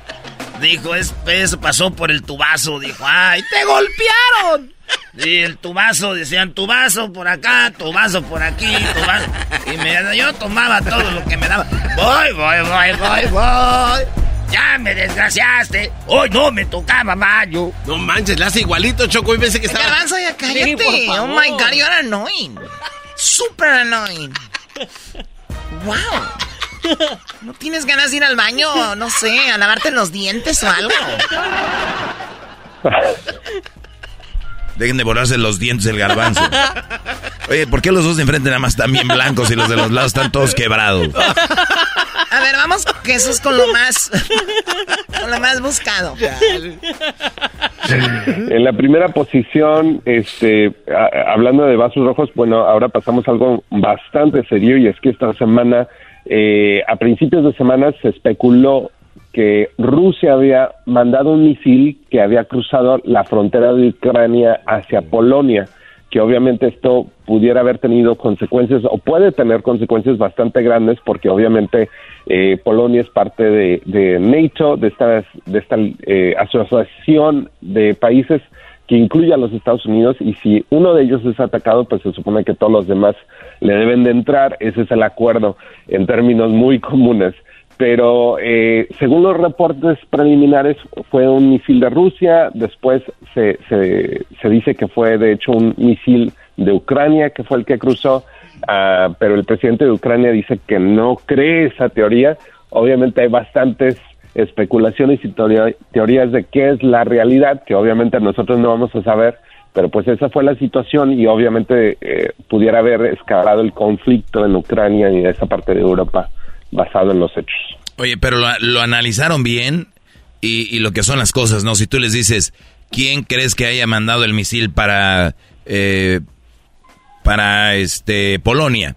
Dijo, es, eso pasó por el tubazo. Dijo, ay, ¡Te golpearon! Y el tubazo, decían, tu vaso por acá, tu vaso por aquí, tu vaso. Y me, yo tomaba todo lo que me daba. Voy, voy, voy, voy, voy. Ya me desgraciaste. Hoy no me tocaba mayo. No manches, le hace igualito, Choco. Y pensé que estaba. Garbanzo, ya cállate. Sí, oh my god, you're annoying. Super annoying. Wow. ¿No tienes ganas de ir al baño? No sé, a lavarte los dientes o algo. Dejen de borrarse los dientes el garbanzo. Oye, ¿por qué los dos de enfrente nada más están bien blancos y los de los lados están todos quebrados? A ver, vamos Jesús con lo más con lo más buscado. En la primera posición, este, hablando de vasos rojos, bueno, ahora pasamos a algo bastante serio y es que esta semana, eh, a principios de semana, se especuló que Rusia había mandado un misil que había cruzado la frontera de Ucrania hacia Polonia, que obviamente esto pudiera haber tenido consecuencias o puede tener consecuencias bastante grandes porque obviamente eh, Polonia es parte de, NATO, de esta, de esta eh, asociación de países que incluye a los Estados Unidos y si uno de ellos es atacado, pues se supone que todos los demás le deben de entrar. Ese es el acuerdo en términos muy comunes. Pero eh, según los reportes preliminares fue un misil de Rusia, después se, se, se dice que fue de hecho un misil de Ucrania que fue el que cruzó, ah, pero el presidente de Ucrania dice que no cree esa teoría. Obviamente hay bastantes especulaciones y teoría- teorías de qué es la realidad, que obviamente nosotros no vamos a saber, pero pues esa fue la situación y obviamente eh, pudiera haber escalado el conflicto en Ucrania y en esa parte de Europa basado en los hechos. Oye, pero lo, analizaron bien y, y lo que son las cosas, ¿no? Si tú les dices, ¿quién crees que haya mandado el misil para, eh, para este, Polonia?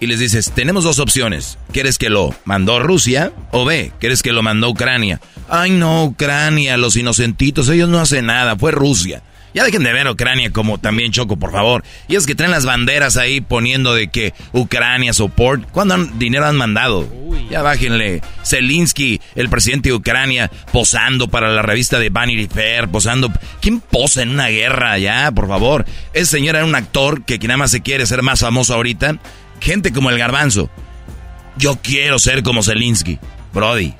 Y les dices, tenemos dos opciones. ¿Quieres que lo mandó Rusia? O B, ¿quieres que lo mandó Ucrania? Ay, no, Ucrania, los inocentitos, ellos no hacen nada, fue Rusia. Ya dejen de ver a Ucrania como también Choco, por favor. Y es que traen las banderas ahí poniendo de que Ucrania support. ¿Cuándo han- dinero han mandado? Ya bájenle. Zelensky, el presidente de Ucrania, posando para la revista de Vanity Fair, posando. ¿Quién posa en una guerra ya, por favor? Ese señor era un actor que, que nada más se quiere ser más famoso ahorita. Gente como el garbanzo. Yo quiero ser como Zelensky. Brody.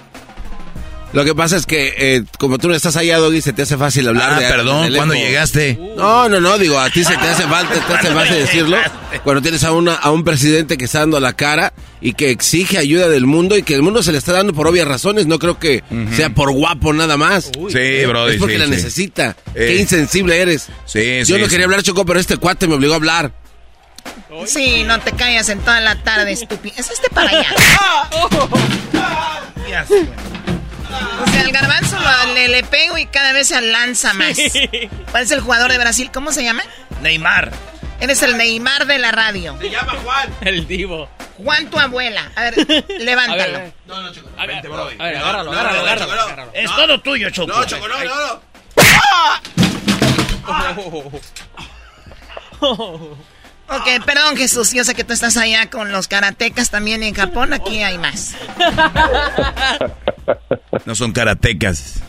Lo que pasa es que, eh, como tú no estás allá, Doggy, se te hace fácil hablar Ah, de perdón. ¿cuándo llegaste? No, no, no, digo, a ti se te hace falta, te hace fácil decirlo. Cuando tienes a, una, a un presidente que está dando la cara y que exige ayuda del mundo y que el mundo se le está dando por obvias razones, no creo que sea por guapo nada más. Sí, brody, Es porque sí, la sí. necesita. Eh. Qué insensible eres. Sí, Yo sí, no sí. quería hablar, Choco, pero este cuate me obligó a hablar. Sí, no te callas en toda la tarde, estúpido. Es este para allá. O sea, el garbanzo lo- le, le pego y cada vez se lanza más. Parece el jugador de Brasil. ¿Cómo se llama? Neymar. Eres el Neymar de la radio. Se llama Juan. El divo. Juan, tu abuela. A ver, levántalo. No, no, Choco. Vente, bro. A ver, agárralo, agárralo, agárralo, agárralo. Es todo tuyo, Choco. No, Choco, no, no, no. Ok, perdón, Jesús. Yo sé que tú estás allá con los karatecas también en Japón. Aquí hay más. No son karatecas.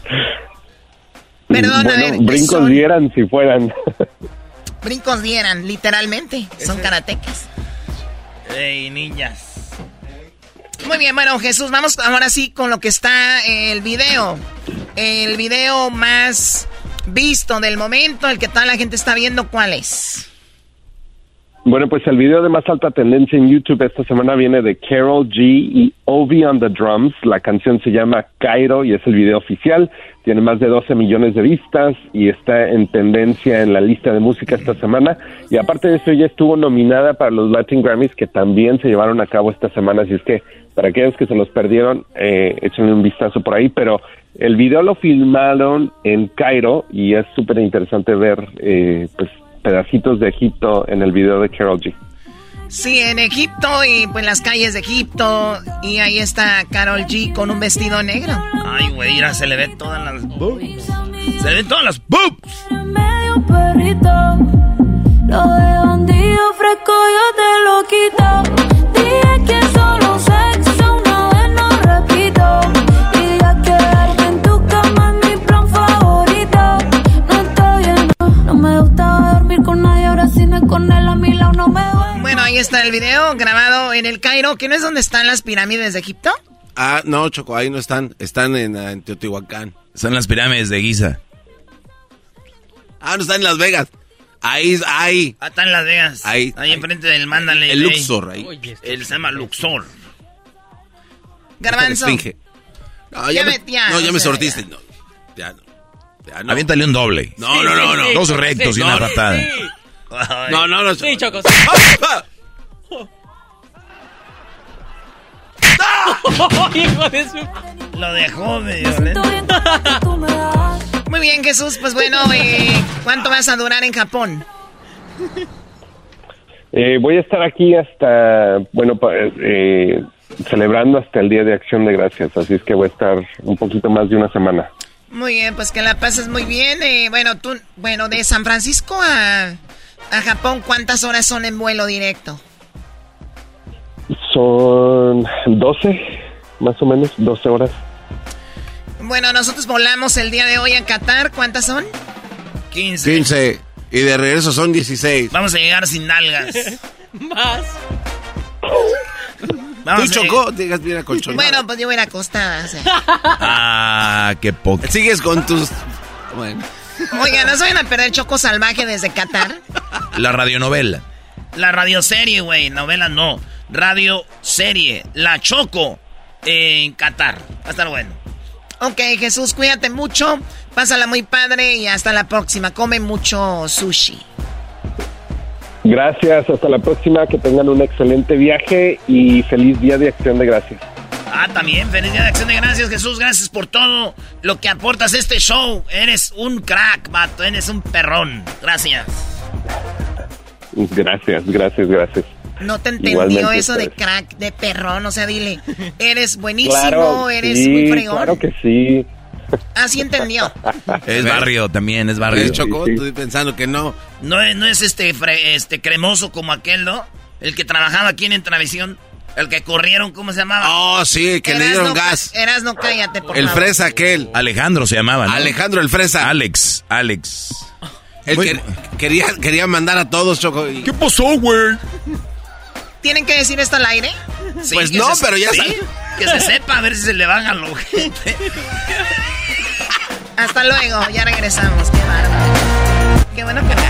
Perdón, a ver, brincos son- dieran si fueran. Brincos dieran, literalmente. Son karatecas. Ey, niñas. Muy bien, bueno, Jesús, vamos ahora sí con lo que está el video. El video más visto del momento, el que toda la gente está viendo, ¿cuál es? Bueno, pues el video de más alta tendencia en YouTube esta semana viene de Carol G y Ovi on the Drums. La canción se llama Cairo y es el video oficial. Tiene más de 12 millones de vistas y está en tendencia en la lista de música esta semana. Y aparte de eso, ya estuvo nominada para los Latin Grammys que también se llevaron a cabo esta semana. Así es que para aquellos que se los perdieron, eh, échenle un vistazo por ahí. Pero el video lo filmaron en Cairo y es súper interesante ver, eh, pues, pedacitos de Egipto en el video de Carol G. Sí, en Egipto y pues las calles de Egipto. Y ahí está Carol G con un vestido negro. Ay, güey, mira, se le ven todas las boobs. Se le ven todas las boobs. medio perrito. Lo de bandido fresco yo te lo quito. Dije que solo Bueno, ahí está el video grabado en el Cairo, que no es donde están las pirámides de Egipto. Ah, no, Choco, ahí no están. Están en, ah, en Teotihuacán. Son las pirámides de Giza. Ah, no están en Las Vegas. Ahí, ahí. Ah, está en Las Vegas. Ahí, Ahí enfrente del Mándale. El. Luxor, ahí. Él se llama Luxor. Garbanzo. No, ya, Ya me, ya, no, ya me sortiste. No, ya no. Aviéntale un doble. No, no, no, no. Dos rectos y una No, patada. No, no, no. Sí, Choco. Hijo de su... Lo dejó medio. Muy bien, Jesús. Pues bueno, eh, ¿cuánto vas a durar en Japón? Eh, voy a estar aquí hasta, bueno, pa- eh, celebrando hasta el Día de Acción de Gracias, así es que voy a estar un poquito más de una semana. Muy bien, pues que la pases muy bien. Eh, bueno, tú, bueno, de San Francisco a, a Japón, ¿cuántas horas son en vuelo directo? Son 12, más o menos, 12 horas. Bueno, nosotros volamos el día de hoy a Qatar. ¿Cuántas son? 15. 15. Y de regreso son 16. Vamos a llegar sin nalgas. Más. Tú chocó, digas bien acolchonado. Bueno, pues yo voy a ir acostada. o sea. Ah, qué poco. Sigues con tus... Bueno. Oigan, ¿no se vayan a perder Choco Salvaje desde Qatar? La radionovela. La radioserie, güey. Novela no. Radio serie. La Choco en Qatar. Va a estar bueno. Ok, Jesús, cuídate mucho. Pásala muy padre y hasta la próxima. Come mucho sushi. Gracias, hasta la próxima, que tengan un excelente viaje y feliz Día de Acción de Gracias. Ah, también. Feliz día de acción de gracias, Jesús. Gracias por todo lo que aportas a este show. Eres un crack, vato. Eres un perrón. Gracias. Gracias, gracias, gracias. No te entendió Igualmente eso de crack, de perrón. O sea, dile, eres buenísimo, Claro, eres sí, muy fregón. claro que sí. Así entendió. Es barrio también, es barrio. Es Chocó, estoy pensando que no. No es, no es este, fre- este cremoso como aquel, ¿no? El que trabajaba aquí en Entravisión. El que corrieron, ¿cómo se llamaba? Oh, sí, que le dieron gas. Eras no cállate, por El favor. fresa aquel. Alejandro se llamaba, ¿no? Alejandro el fresa. Alex, Alex. Él que- quería, quería mandar a todos, Choco. y- ¿Qué pasó, güey? ¿Tienen que decir esto al aire? Sí, Pues no, se- pero ya sí. Que se sepa, a ver si se le van a los gente. Hasta luego, ya regresamos. Qué bárbaro. Qué bueno que me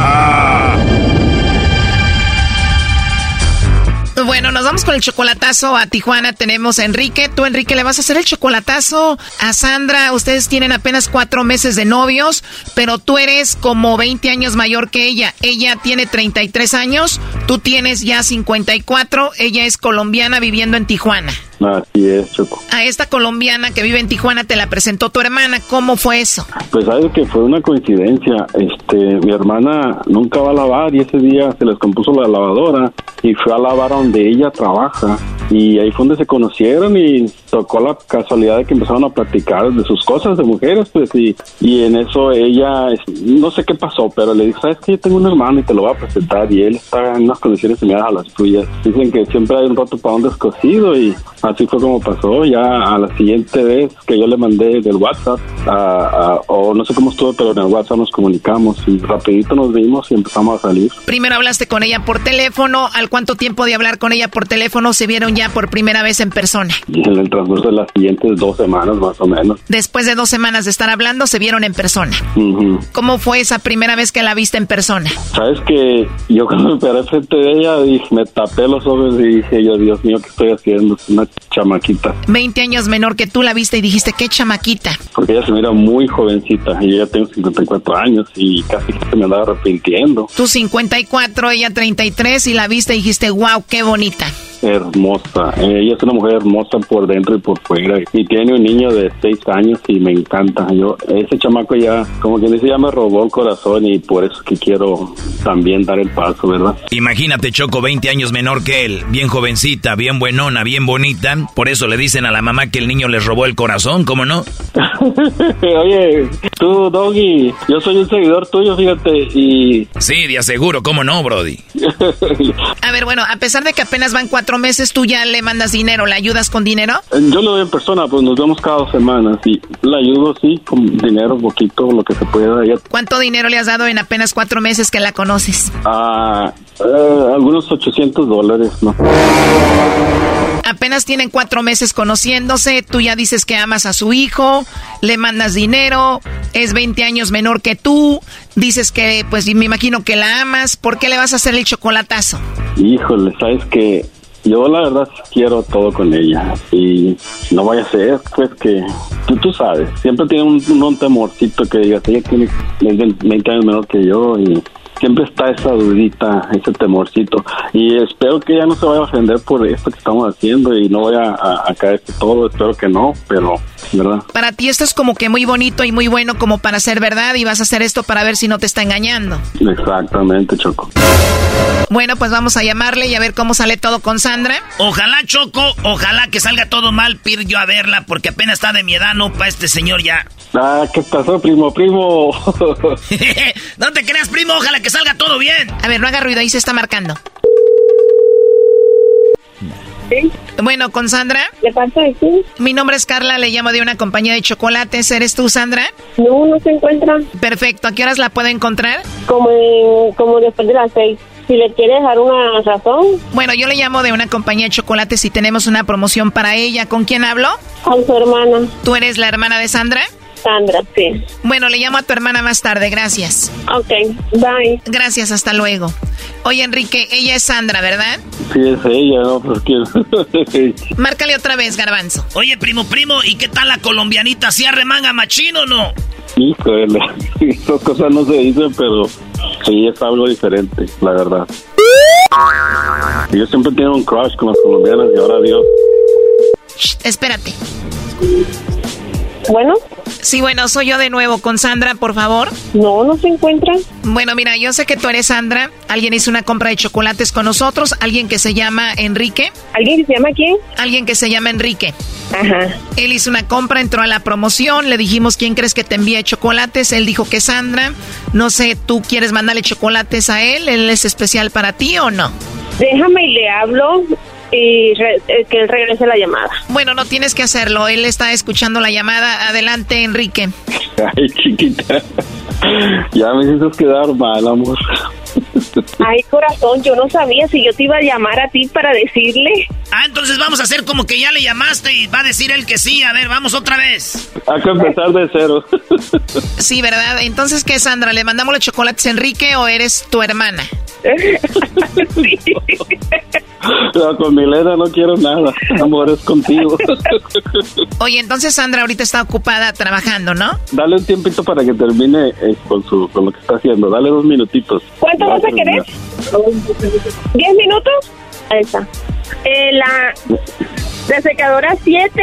Bueno, nos vamos con el chocolatazo a Tijuana. Tenemos a Enrique. Tú, Enrique, le vas a hacer el chocolatazo a Sandra. Ustedes tienen apenas cuatro meses de novios, pero tú eres como 20 años mayor que ella. Ella tiene 33 años, tú tienes ya 54. Ella es colombiana viviendo en Tijuana. Así es, Choco. A esta colombiana que vive en Tijuana te la presentó tu hermana. ¿Cómo fue eso? Pues sabes que fue una coincidencia. Este, mi hermana nunca va a lavar y ese día se les compuso la lavadora y fue a lavar a donde ella trabaja. Y ahí fue donde se conocieron y tocó la casualidad de que empezaron a platicar de sus cosas de mujeres, pues, y, y en eso ella, no sé qué pasó, pero le dijo, sabes que yo tengo un hermano y te lo voy a presentar y él está en unas condiciones similares a las tuyas. Dicen que siempre hay un rato para un descosido y así fue como pasó. Ya a la siguiente vez que yo le mandé del WhatsApp, a- a- o no sé cómo estuvo, pero en el WhatsApp nos comunicamos y rapidito nos vimos y empezamos a salir. Primero hablaste con ella por teléfono. ¿Al cuánto tiempo de hablar con ella por teléfono se vieron ya por primera vez en persona? En el transcurso de las siguientes dos semanas más o menos. Después de dos semanas de estar hablando, se vieron en persona. Ujú. ¿Cómo fue esa primera vez que la viste en persona? Sabes que yo cuando me paré frente de ella dije, me tapé los ojos y dije yo, Dios mío, ¿qué estoy haciendo? Es una chamaquita. 20 años menor que tú la viste y dijiste, qué chamaquita. Porque ella se mira muy jovencita y yo ya tengo 54 años y casi que se me andaba arrepintiendo. Tú 54, ella 33 y la viste y dijiste, wow, qué bonita. Hermosa. Ella es una mujer hermosa por dentro y por fuera. Y tiene un niño de 6 años y me encanta. Yo, ese chamaco ya, como quien dice, ya me robó el corazón y por eso que quiero también dar el paso, ¿verdad? Imagínate, Choco, 20 años menor que él, bien jovencita, bien buenona, bien bonita. Por eso le dicen a la mamá que el niño les robó el corazón, ¿cómo no? Oye, tú, Doggy, yo soy un seguidor tuyo, fíjate, y... Sí, de aseguro, ¿cómo no, Brody? A ver, bueno, a pesar de que apenas van cuatro meses, tú ya le mandas dinero, ¿le ayudas con dinero? Yo lo doy en persona, pues nos vemos cada dos semanas y le ayudo, sí, con dinero, poquito, lo que se pueda. ¿Cuánto dinero le has dado en apenas cuatro meses que la conoces? Ah, eh, algunos 800 dólares, ¿no? Apenas tienen cuatro meses conociéndose, tú ya dices que amas a su hijo, le mandas dinero, es 20 años menor que tú, dices que, pues me imagino que la amas, ¿por qué le vas a hacer el chocolatazo? Híjole, sabes que yo la verdad quiero todo con ella. Y no vaya a ser, pues que tú, tú sabes, siempre tiene un, un temorcito que digas, ella tiene es de 20 años menor que yo y siempre está esa dudita, ese temorcito y espero que ella no se vaya a ofender por esto que estamos haciendo y no vaya a, a caerse todo, espero que no, pero, ¿verdad? Para ti esto es como que muy bonito y muy bueno como para ser verdad y vas a hacer esto para ver si no te está engañando. Exactamente, Choco. Bueno, pues vamos a llamarle y a ver cómo sale todo con Sandra. Ojalá, Choco, ojalá que salga todo mal, pir yo a verla, porque apenas está de mi edad, no para este señor ya. Ah, ¿qué pasó, primo, primo? no te creas, primo, ojalá que salga todo bien. A ver, no haga ruido, ahí se está marcando. Bueno, con Sandra. ¿De parte de quién? Mi nombre es Carla, le llamo de una compañía de chocolates. ¿Eres tú, Sandra? No, no se encuentra. Perfecto. ¿A qué horas la puede encontrar? Como, en- como después de las seis. Si le quiere dejar una razón. Bueno, yo le llamo de una compañía de chocolates y tenemos una promoción para ella. ¿Con quién hablo? Con su hermana. ¿Tú eres la hermana de Sandra? Sandra, sí. Bueno, le llamo a tu hermana más tarde, gracias. Ok, bye. Gracias, hasta luego. Oye, Enrique, ella es Sandra, ¿verdad? Sí, es ella, ¿no? Porque... Márcale otra vez, Garbanzo. Oye, primo, primo, ¿y qué tal la colombianita? ¿Sí arremanga machín o no? Híjole, esas cosas no se dicen, pero sí es algo diferente, la verdad. Yo siempre tengo un crush con las colombianas y ahora Dios. Shh, espérate. Bueno. Sí, bueno, soy yo de nuevo con Sandra, por favor. No, no se encuentra. Bueno, mira, yo sé que tú eres Sandra. Alguien hizo una compra de chocolates con nosotros. Alguien que se llama Enrique. ¿Alguien que se llama quién? Alguien que se llama Enrique. Ajá. Él hizo una compra, entró a la promoción. Le dijimos, ¿quién crees que te envía chocolates? Él dijo que Sandra. No sé, ¿tú quieres mandarle chocolates a él? ¿Él es especial para ti o no? Déjame y le hablo y re- eh, que él regrese la llamada. Bueno, no tienes que hacerlo. Él está escuchando la llamada. Adelante, Enrique. Ay, chiquita. Ya me hiciste quedar mal, amor. Ay, corazón, yo no sabía si yo te iba a llamar a ti para decirle. Ah, entonces vamos a hacer como que ya le llamaste y va a decir él que sí. A ver, vamos otra vez. Hay que empezar de cero. Sí, ¿verdad? Entonces, ¿qué, Sandra? ¿Le mandamos los chocolates a Enrique o eres tu hermana? No, con Milena no quiero nada. Amor, es contigo. Oye, entonces Sandra ahorita está ocupada trabajando, ¿no? Dale un tiempito para que termine eh, con, su, con lo que está haciendo. Dale dos minutitos. ¿Cuánto vas a querer? ¿Diez minutos? Ahí está. Eh, la, la secadora 7,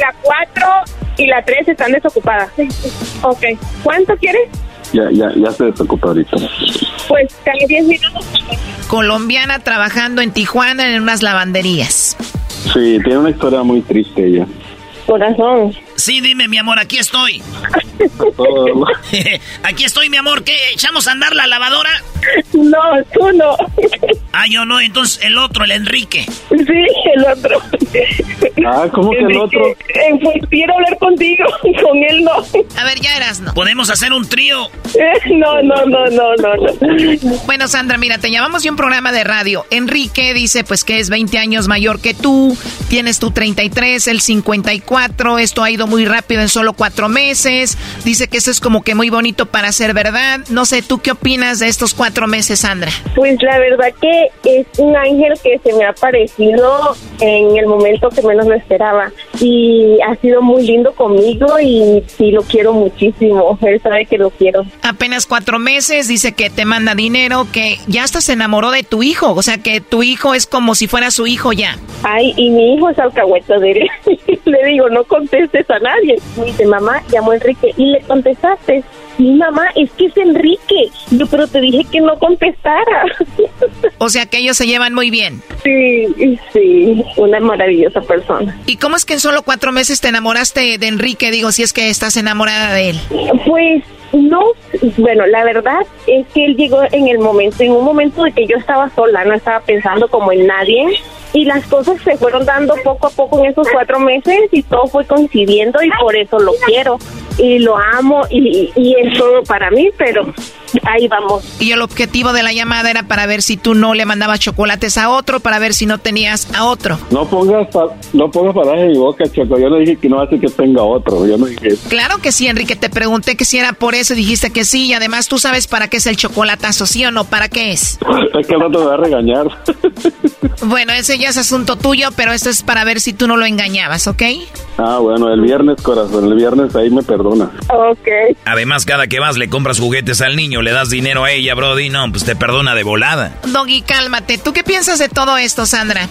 la 4 y la 3 están desocupadas. Ok. ¿Cuánto quieres? Ya, ya, ya se desocupa ahorita. Pues dale 10 minutos. Colombiana trabajando en Tijuana en unas lavanderías. Sí, tiene una historia muy triste ella. Corazón. Sí, dime, mi amor, aquí estoy. Aquí estoy, mi amor. ¿Qué? ¿Echamos a andar la lavadora? No, tú no. Ah, yo no. Entonces el otro, el Enrique. Sí, el otro. Ah, ¿cómo que el otro? Eh, pues quiero hablar contigo, con él no. A ver, ya eras, ¿no? Podemos hacer un trío. Eh, No, no, no, no, no, no. Bueno, Sandra, mira, te llamamos de un programa de radio. Enrique dice pues que es 20 años mayor que tú, tienes tu 33, el 54, esto ha ido muy rápido en solo cuatro meses, dice que eso es como que muy bonito para ser verdad. No sé, ¿tú qué opinas de estos cuatro meses, Sandra? Pues la verdad que es un ángel que se me ha aparecido en el momento momento que menos lo esperaba. Y ha sido muy lindo conmigo y sí lo quiero muchísimo. Él sabe que lo quiero. Apenas cuatro meses, dice que te manda dinero, que ya hasta se enamoró de tu hijo. O sea, que tu hijo es como si fuera su hijo ya. Ay, y mi hijo es alcahueta de él. le digo, no contestes a nadie. Me dice, mamá, llamó Enrique y le contestaste. Mi mamá, es que es Enrique. Yo, pero te dije que no contestara. O sea que ellos se llevan muy bien. Sí, sí, una maravillosa persona. ¿Y cómo es que en solo cuatro meses te enamoraste de Enrique? Digo, si es que estás enamorada de él. Pues no, bueno, la verdad es que él llegó en el momento, en un momento de que yo estaba sola, no estaba pensando como en nadie. Y las cosas se fueron dando poco a poco en esos cuatro meses y todo fue coincidiendo y por eso lo quiero y lo amo y, y es todo para mí, pero ahí vamos. Y el objetivo de la llamada era para ver si tú no le mandabas chocolates a otro, para ver si no tenías a otro. No pongas, pa- no pongas palabras en mi boca, Choco. Yo no dije que no hace que tenga otro. Yo no dije eso. Claro que sí, Enrique. Te pregunté que si era por eso dijiste que sí. Y además tú sabes para qué es el chocolatazo, ¿sí o no? ¿Para qué es? Es que rato me va a regañar. Bueno, ese ya es asunto tuyo, pero esto es para ver si tú no lo engañabas, ¿ok? Ah, bueno, el viernes, corazón. El viernes ahí me perdona. Ok. Además, cada que vas le compras juguetes al niño, le das dinero a ella, Brody, no, pues te perdona de volada. Doggy, cálmate. ¿Tú qué piensas de todo esto, Sandra?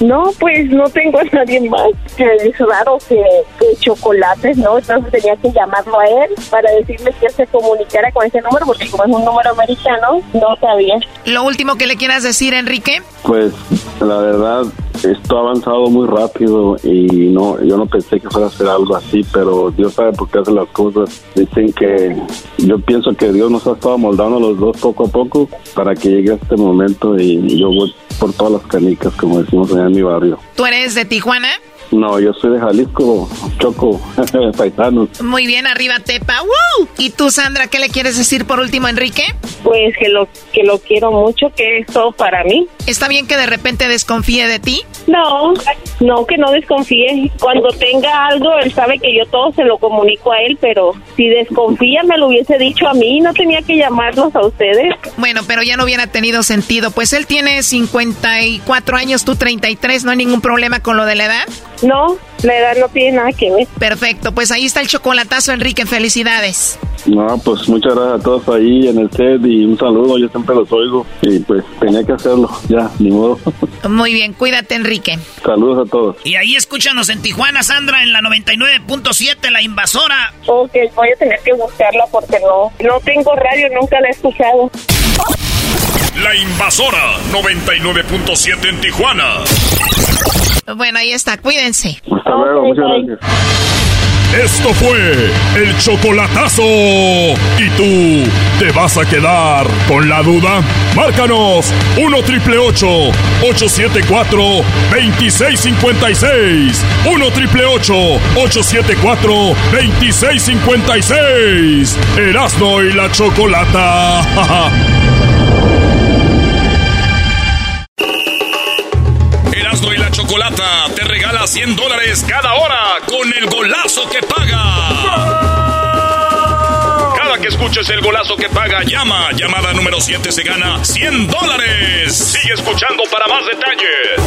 No, pues no tengo a nadie más. Que es raro que, que chocolates, ¿no? Entonces tenía que llamarlo a él para decirle que se comunicara con ese número, porque como es un número americano, no sabía. Lo último que le quieras decir, Enrique. Pues la verdad, esto ha avanzado muy rápido y no, yo no pensé que fuera a ser algo así, pero Dios sabe por qué hace las cosas. Dicen que yo pienso que Dios nos ha estado moldando los dos poco a poco para que llegue a este momento y yo voy por todas las canicas, como decimos allá en mi barrio. ¿Tú eres de Tijuana? No, yo soy de Jalisco, Choco, paisanos. Muy bien, arriba Tepa. ¡Woo! ¿Y tú, Sandra, qué le quieres decir por último, Enrique? Pues que lo que lo quiero mucho, que es todo para mí. ¿Está bien que de repente desconfíe de ti? No, no, que no desconfíe. Cuando tenga algo, él sabe que yo todo se lo comunico a él, pero si desconfía me lo hubiese dicho a mí, no tenía que llamarlos a ustedes. Bueno, pero ya no hubiera tenido sentido. Pues él tiene 54 años, tú 33, ¿no hay ningún problema con lo de la edad? No, la edad no tiene nada que ver. Perfecto, pues ahí está el chocolatazo, Enrique, felicidades. No, pues muchas gracias a todos ahí en el set y un saludo, yo siempre los oigo y pues tenía que hacerlo, ya, ni modo. Muy bien, cuídate, Enrique. Saludos a todos. Y ahí escúchanos en Tijuana, Sandra, en la 99.7, la invasora. Ok, voy a tener que buscarla porque no, no tengo radio, nunca la he escuchado. La invasora 99.7 en Tijuana. Bueno, ahí está, cuídense. Hasta luego, muchas gracias. Esto fue el chocolatazo. ¿Y tú te vas a quedar con la duda? Márcanos 1 triple 874 2656. 1 triple 874 2656. Erasno y la chocolata. te regala 100 dólares cada hora con el golazo que paga. Cada que escuches el golazo que paga, llama. Llamada número 7 se gana 100 dólares. Sigue escuchando para más detalles.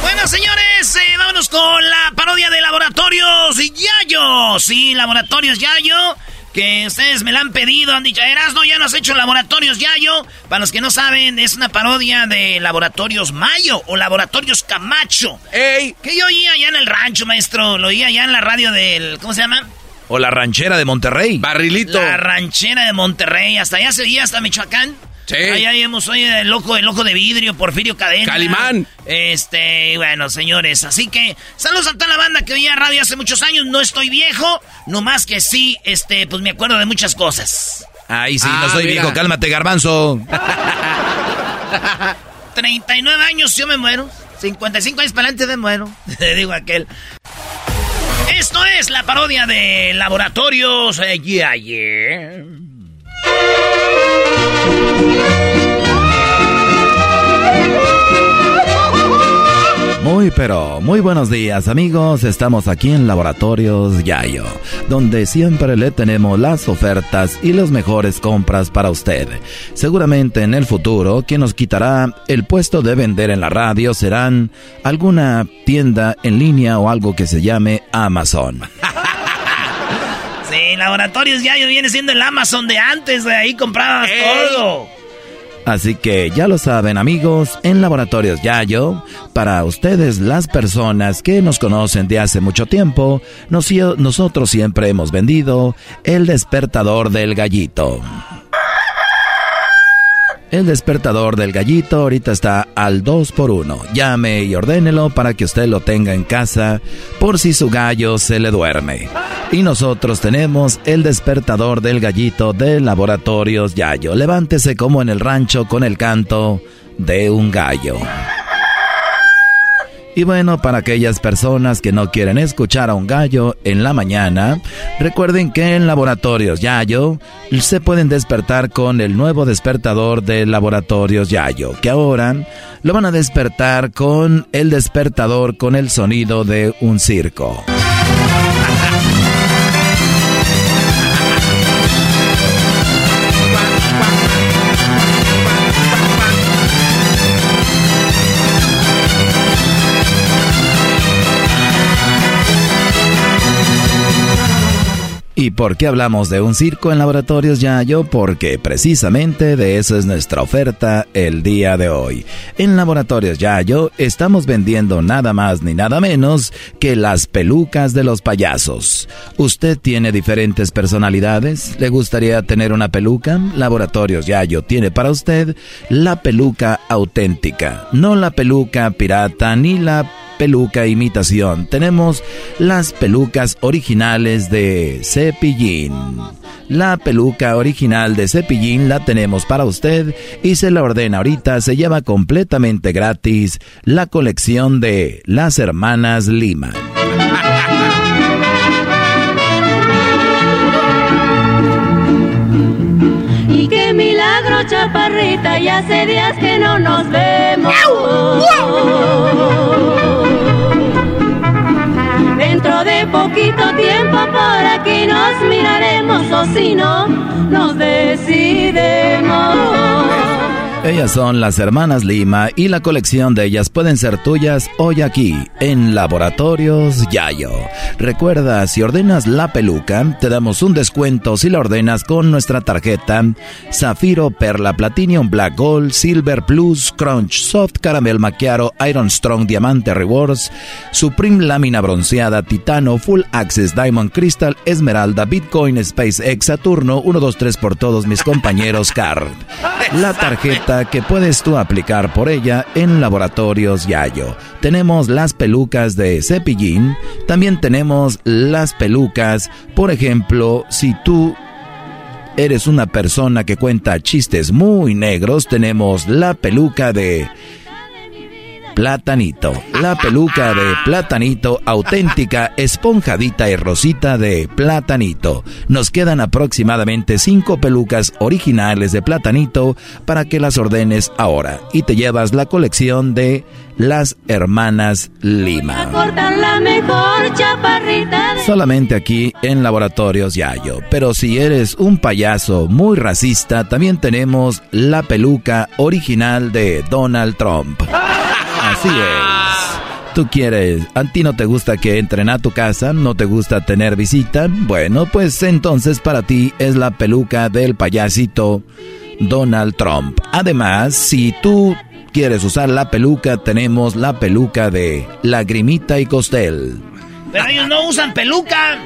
Bueno, señores, eh, vámonos con la parodia de Laboratorios Yayo. Sí, Laboratorios Yayo. Que ustedes me la han pedido, han dicho, Erasno, ya nos has hecho Laboratorios Yayo. Para los que no saben, es una parodia de Laboratorios Mayo o Laboratorios Camacho. ¡Ey! Que yo oía allá en el rancho, maestro. Lo oía allá en la radio del. ¿Cómo se llama? O la ranchera de Monterrey. Barrilito. La ranchera de Monterrey. Hasta allá se oía, hasta Michoacán. Sí. Allá hemos oído el loco, el loco de vidrio, Porfirio Cadena. Calimán. Este, bueno, señores, así que saludos a toda la banda que oía radio hace muchos años. No estoy viejo, nomás que sí, este, pues me acuerdo de muchas cosas. Ay, sí, Ah, no soy mira. viejo, cálmate, garbanzo. 39 años yo me muero. 55 años para adelante me muero. Te digo aquel. Esto es la parodia de Laboratorios eh, Yeah, yeah. Muy pero, muy buenos días amigos, estamos aquí en Laboratorios Yayo, donde siempre le tenemos las ofertas y las mejores compras para usted. Seguramente en el futuro quien nos quitará el puesto de vender en la radio serán alguna tienda en línea o algo que se llame Amazon. Sí, Laboratorios Yayo viene siendo el Amazon de antes, de ahí comprabas todo. Así que ya lo saben amigos, en Laboratorios Yayo, para ustedes las personas que nos conocen de hace mucho tiempo, nosotros siempre hemos vendido el despertador del gallito. El despertador del gallito ahorita está al 2 por 1 Llame y ordénelo para que usted lo tenga en casa por si su gallo se le duerme. Y nosotros tenemos el despertador del gallito de Laboratorios Yayo. Levántese como en el rancho con el canto de un gallo. Y bueno, para aquellas personas que no quieren escuchar a un gallo en la mañana, recuerden que en Laboratorios Yayo se pueden despertar con el nuevo despertador de Laboratorios Yayo, que ahora lo van a despertar con el despertador con el sonido de un circo. Por qué hablamos de un circo en Laboratorios Yayo? Porque precisamente de eso es nuestra oferta el día de hoy. En Laboratorios Yayo estamos vendiendo nada más ni nada menos que las pelucas de los payasos. ¿Usted tiene diferentes personalidades? ¿Le gustaría tener una peluca? Laboratorios Yayo tiene para usted la peluca auténtica, no la peluca pirata ni la peluca imitación. Tenemos las pelucas originales de Cepillín. La peluca original de Cepillín la tenemos para usted y se la ordena ahorita. Se lleva completamente gratis la colección de las hermanas Lima. Y qué milagro, chaparrita, ya hace días que no nos vemos. Dentro de poquito tiempo por aquí nos miraremos o si no, nos decidemos. Ellas son las hermanas Lima y la colección de ellas pueden ser tuyas hoy aquí en Laboratorios Yayo. Recuerda, si ordenas la peluca, te damos un descuento si la ordenas con nuestra tarjeta Zafiro, Perla, Platinum, Black Gold, Silver Plus, Crunch, Soft, Caramel Macchiato, Iron Strong, Diamante Rewards, Supreme Lámina Bronceada, Titano, Full Access, Diamond Crystal, Esmeralda, Bitcoin, SpaceX, Saturno, 1, 2, 3 por todos mis compañeros Card. La tarjeta que puedes tú aplicar por ella en Laboratorios Yayo. Tenemos las pelucas de cepillín, también tenemos las pelucas, por ejemplo, si tú eres una persona que cuenta chistes muy negros, tenemos la peluca de Platanito. La peluca de Platanito auténtica, esponjadita y rosita de Platanito. Nos quedan aproximadamente cinco pelucas originales de Platanito para que las ordenes ahora y te llevas la colección de las hermanas Lima. Solamente aquí en Laboratorios Yayo. Pero si eres un payaso muy racista, también tenemos la peluca original de Donald Trump. Así es. Tú quieres, a ti no te gusta que entren a tu casa, no te gusta tener visita. Bueno, pues entonces para ti es la peluca del payasito Donald Trump. Además, si tú quieres usar la peluca, tenemos la peluca de Lagrimita y Costel. Pero ellos no usan peluca.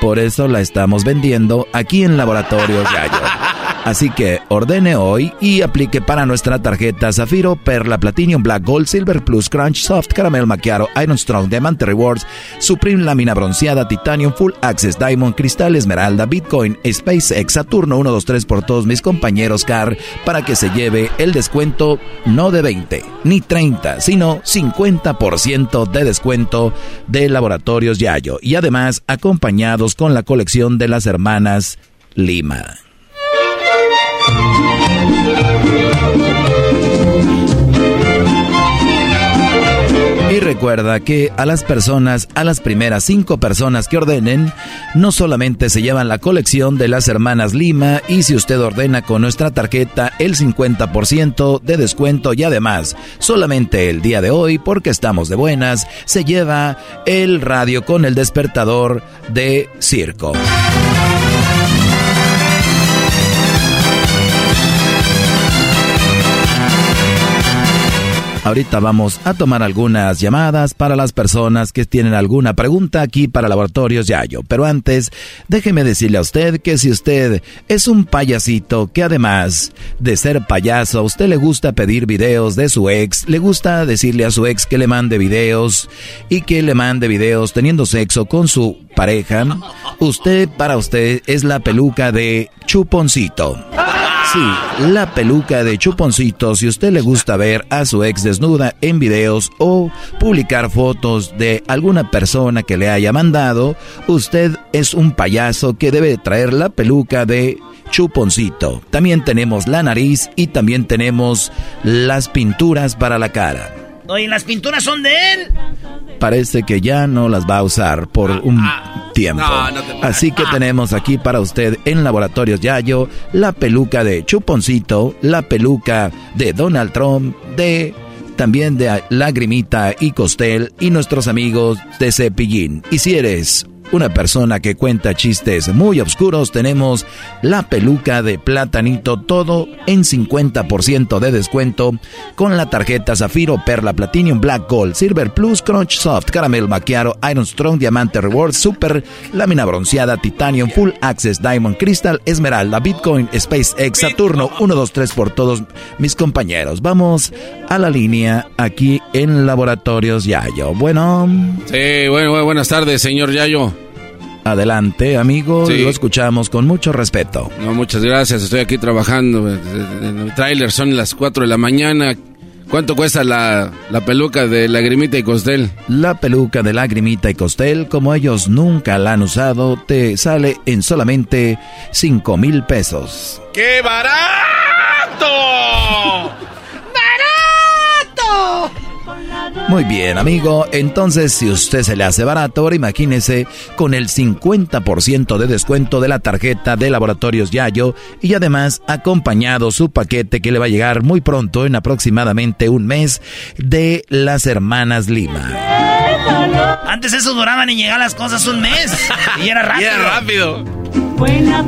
Por eso la estamos vendiendo aquí en Laboratorios Gallo. Así que ordene hoy y aplique para nuestra tarjeta Zafiro, Perla, Platinum, Black Gold, Silver Plus, Crunch, Soft, Caramel Macchiato, Iron Strong, Diamante Rewards, Supreme Lámina Bronceada, Titanium, Full Access, Diamond, Cristal, Esmeralda, Bitcoin, SpaceX, Saturno 1, 2, 3 por todos mis compañeros CAR para que se lleve el descuento no de 20 ni 30, sino 50% de descuento de Laboratorios Yayo y además acompañados con la colección de las hermanas Lima. Recuerda que a las personas, a las primeras cinco personas que ordenen, no solamente se llevan la colección de las hermanas Lima y si usted ordena con nuestra tarjeta el 50% de descuento y además solamente el día de hoy porque estamos de buenas se lleva el radio con el despertador de circo. Ahorita vamos a tomar algunas llamadas para las personas que tienen alguna pregunta aquí para Laboratorios Yayo. Pero antes, déjeme decirle a usted que si usted es un payasito que además de ser payaso, a usted le gusta pedir videos de su ex, le gusta decirle a su ex que le mande videos y que le mande videos teniendo sexo con su pareja, usted para usted es la peluca de chuponcito. Sí, la peluca de chuponcito si usted le gusta ver a su ex desnuda en videos o publicar fotos de alguna persona que le haya mandado, usted es un payaso que debe traer la peluca de chuponcito. También tenemos la nariz y también tenemos las pinturas para la cara. Oye, ¿las pinturas son de él? Parece que ya no las va a usar por un Ah, tiempo. Así que tenemos aquí para usted en Laboratorios Yayo la peluca de Chuponcito, la peluca de Donald Trump, de también de Lagrimita y Costel y nuestros amigos de Cepillín. Y si eres una persona que cuenta chistes muy oscuros, tenemos la peluca de platanito, todo en 50% de descuento con la tarjeta Zafiro, Perla, Platinum, Black Gold, Silver Plus, Crunch Soft, Caramel Macchiato, Iron Strong, Diamante Rewards, Super, Lámina Bronceada, Titanium, Full Access, Diamond, Crystal, Esmeralda, Bitcoin, SpaceX, Saturno, 1, 2, 3 por todos mis compañeros. Vamos a la línea aquí en Laboratorios Yayo. Bueno. Sí, bueno, buenas tardes, señor Yayo. Adelante, amigo, Sí. lo escuchamos con mucho respeto. No, muchas gracias, estoy aquí trabajando. En el tráiler son las 4 de la mañana. ¿Cuánto cuesta la, la peluca de lagrimita y costel? La peluca de lagrimita y costel, como ellos nunca la han usado, te sale en solamente 5 mil pesos. ¡Qué barato! ¡Barato! Muy bien, amigo. Entonces, si usted se le hace barato, ahora imagínese con el 50% de descuento de la tarjeta de Laboratorios Yayo y además acompañado su paquete que le va a llegar muy pronto, en aproximadamente un mes, de las hermanas Lima. Antes eso duraban y llegaban las cosas un mes. Y era rápido.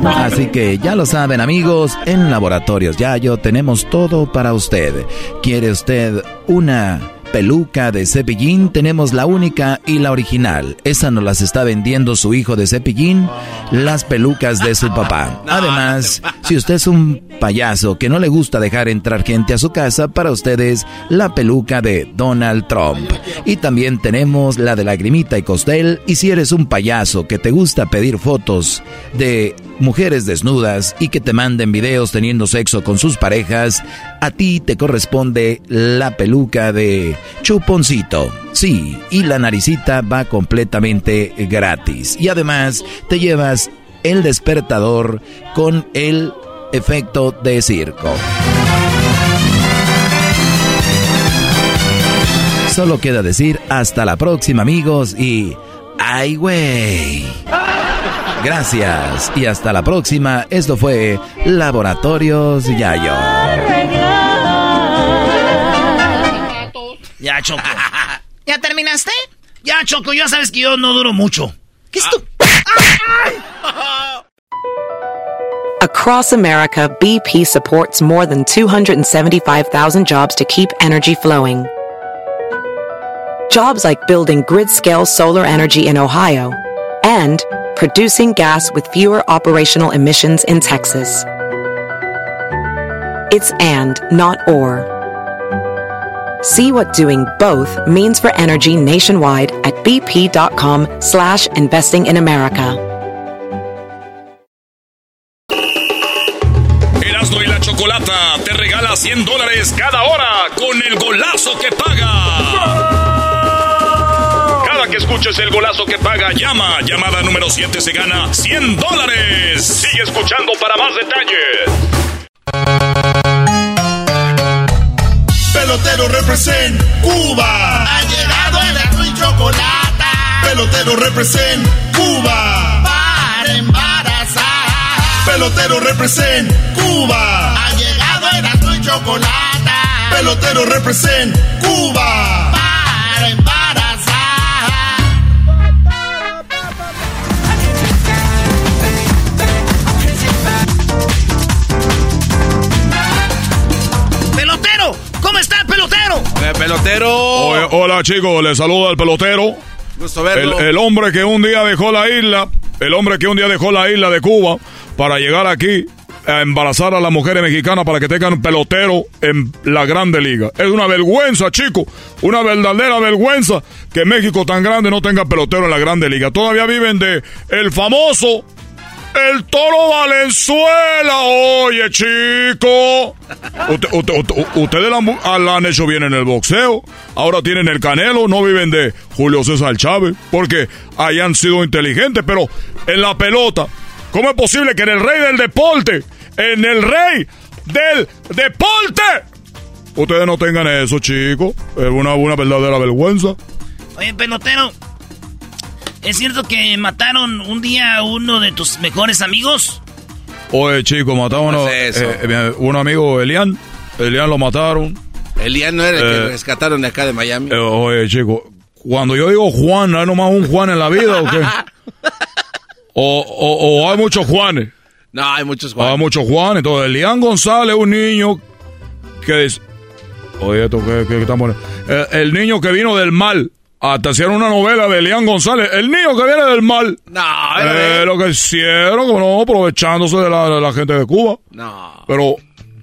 Así que ya lo saben amigos, en Laboratorios Yayo tenemos todo para usted. ¿Quiere usted una peluca de cepillín? Tenemos la única y la original. Esa nos las está vendiendo su hijo de cepillín, las pelucas de su papá. Además, si usted es un payaso que no le gusta dejar entrar gente a su casa, para ustedes la peluca de Donald Trump. Y también tenemos la de lagrimita y costel. Y si eres un payaso que te gusta pedir fotos de mujeres desnudas y que te manden videos teniendo sexo con sus parejas, a ti te corresponde la peluca de chuponcito. Sí, y la naricita va completamente gratis. Y además te llevas el despertador con el efecto de circo. Solo queda decir hasta la próxima amigos y... ¡Ay, güey! Gracias y hasta la próxima. Esto fue Laboratorios Yayo. Ya, Choco. ¿Ya terminaste? Ya, Choco, ya sabes que yo no duro mucho. ¿Qué es tu... Across America, BP supports more than 275,000 jobs to keep energy flowing. Jobs like building grid scale solar energy in Ohio and producing gas with fewer operational emissions in Texas. It's and, not or. See what doing both means for energy nationwide at bp.com slash investing in America. Erasmo y la Chocolata te regala 100 dólares cada hora con el golazo que paga. Que escuches el golazo que paga, llama. Llamada número 7 se gana 100 dólares. Sigue escuchando para más detalles. Pelotero represent Cuba. Ha llegado el chocolata. Pelotero represent Cuba. Para embarazar. Pelotero represent Cuba. Ha llegado Erasmo y chocolata. Pelotero represent Cuba. Pelotero? Pelotero. Oye, hola chicos, les saluda el pelotero. Gusto El, verlo. el hombre que un día dejó la isla, el hombre que un día dejó la isla de Cuba para llegar aquí a embarazar a las mujeres mexicanas para que tengan pelotero en la Grande Liga. Es una vergüenza, chicos, una verdadera vergüenza que México tan grande no tenga pelotero en la Grande Liga. Todavía viven de el famoso el Toro Valenzuela. Oye, chico. Usted- usted- usted- ustedes ah, la han hecho bien en el boxeo. Ahora tienen el canelo. No viven de Julio César Chávez. Porque hayan sido inteligentes. Pero en la pelota, ¿cómo es posible que en el rey del deporte, en el rey del deporte, ustedes no tengan eso, chicos? Es una, una verdadera vergüenza. Oye, pelotero. ¿Es cierto que mataron un día a uno de tus mejores amigos? Oye, chicos, mataron a ¿Cómo es eso? eh, eh, un amigo, Elian. Elian lo mataron. Elian no era el que Eh, rescataron de acá de Miami. Eh, oye, chico, cuando yo digo Juan, ¿hay nomás un Juan en la vida o qué? O, o- o hay muchos Juanes. No, hay muchos Hay muchos Juanes. Entonces, Elian González, un niño que es... Oye, esto que, que estamos... Eh, el niño que vino del mal. Hasta hicieron una novela de Elian González. El niño que viene del mal. No, Eh, lo que hicieron, como no, aprovechándose de la, de la gente de Cuba. No. Pero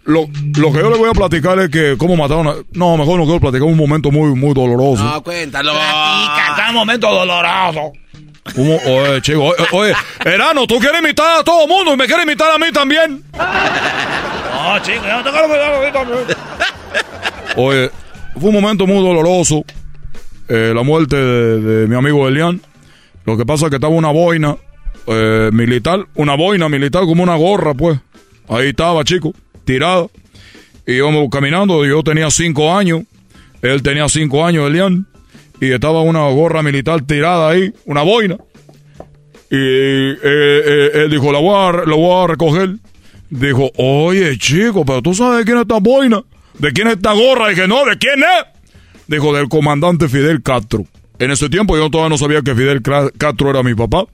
lo, lo que yo le voy a platicar es que cómo mataron a... No, mejor no quiero platicar un momento muy, muy doloroso. No, cuéntalo. Cada momento doloroso. ¿Cómo? Oye, chico, oye, oye, Erano, tú quieres imitar a todo el mundo y me quieres imitar a mí también. No, chico, yo no te quiero a mí también. Oye, fue un momento muy doloroso. Eh, la muerte de, mi amigo Elian. Lo que pasa es que estaba una boina eh, militar, una boina militar como una gorra, pues. Ahí estaba, chico, tirada. Y íbamos caminando, yo tenía cinco años, él tenía cinco años, Elian. Y estaba una gorra militar tirada ahí, una boina. Y eh, eh, él dijo, la voy, a, la voy a recoger. Dijo, oye, chico, pero tú sabes de quién es esta boina, de quién es esta gorra. dije, no, ¿de quién es? Dijo, del comandante Fidel Castro. En ese tiempo yo todavía no sabía que Fidel Castro era mi papá.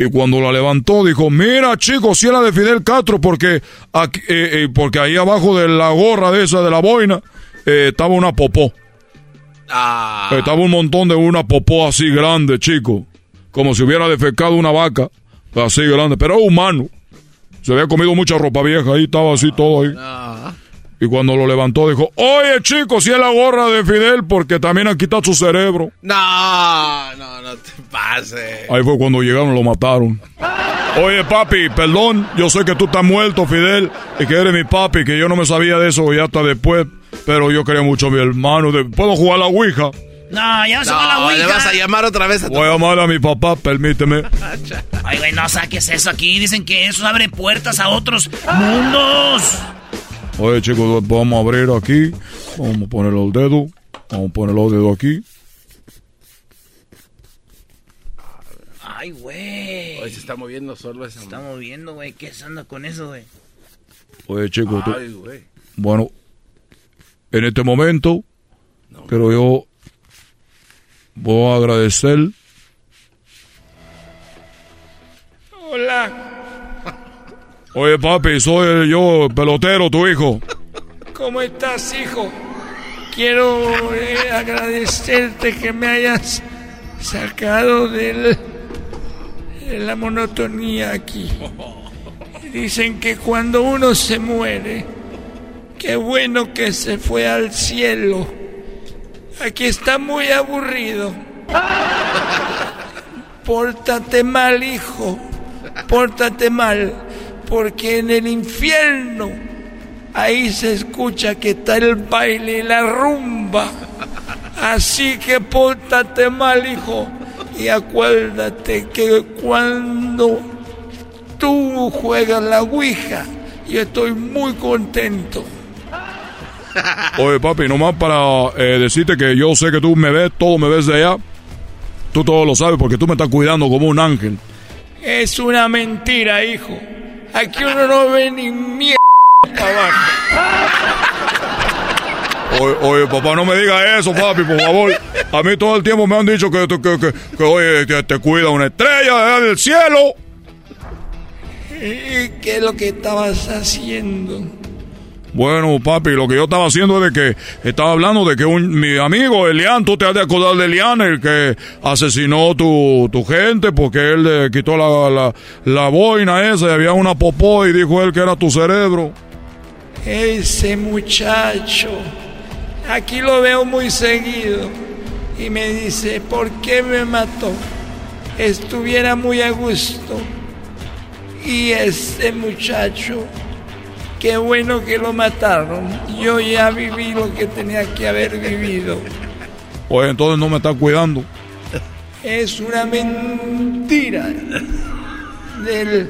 Y cuando la levantó, dijo, mira, chico, si era de Fidel Castro, porque, aquí, eh, eh, porque ahí abajo de la gorra de esa, de la boina, eh, estaba una popó. Ah. Estaba un montón de una popó así grande, chico. Como si hubiera defecado una vaca. Así grande. Pero era humano. Se había comido mucha ropa vieja. Ahí estaba así todo ahí. Y cuando lo levantó dijo, oye chico, si es la gorra de Fidel porque también han quitado su cerebro. No, no, no te pases. Ahí fue cuando llegaron, lo mataron. Oye papi, perdón, yo sé que tú estás muerto, Fidel, y que eres mi papi, que yo no me sabía de eso ya hasta después, pero yo quería mucho a mi hermano. De- ¿Puedo jugar a la Ouija? No, ya se va la No, Ouija. le vas a llamar otra vez a tu... Voy a llamar a mi papá, permíteme. Ay, güey, no saques eso aquí. Dicen que eso abre puertas a otros mundos. Oye, chicos, vamos a abrir aquí. Vamos a poner los dedos. Vamos a poner los dedos aquí. Ay, güey. Se está moviendo solo esa. Se está moviendo, güey. ¿Qué se anda con eso, güey? Oye, chicos, tú- Ay, güey. bueno, en este momento, pero yo voy a agradecer. Hola, Oye, papi, soy yo, pelotero, tu hijo. ¿cómo estás, hijo? Quiero eh, agradecerte que me hayas sacado del- de la monotonía aquí. Dicen que cuando uno se muere, qué bueno que se fue al cielo. Aquí está muy aburrido. Pórtate mal, hijo. Pórtate mal. Porque en el infierno ahí se escucha que está el baile y la rumba. Así que pórtate mal, hijo. Y acuérdate que cuando tú juegas la Ouija, yo estoy muy contento. Oye, papi, nomás para eh, decirte que yo sé que tú me ves, todo me ves de allá. Tú todo lo sabes porque tú me estás cuidando como un ángel. Es una mentira, hijo. Aquí uno no ve ni mierda para abajo. Oye, oye, papá, no me diga eso, papi, por favor. A mí todo el tiempo me han dicho que, que, que, que, oye, que te cuida una estrella del cielo. ¿Y qué es lo que estabas haciendo? Bueno, papi, lo que yo estaba haciendo es de que estaba hablando de que un, mi amigo Elian, tú te has de acordar de Elian, el que asesinó tu, tu gente porque él le quitó la, la, la boina esa y había una popó y dijo él que era tu cerebro. Ese muchacho, aquí lo veo muy seguido y me dice, ¿por qué me mató? Estuviera muy a gusto. Y ese muchacho, qué bueno que lo mataron. Yo ya viví lo que tenía que haber vivido. Pues entonces no me estás cuidando. Es una mentira del,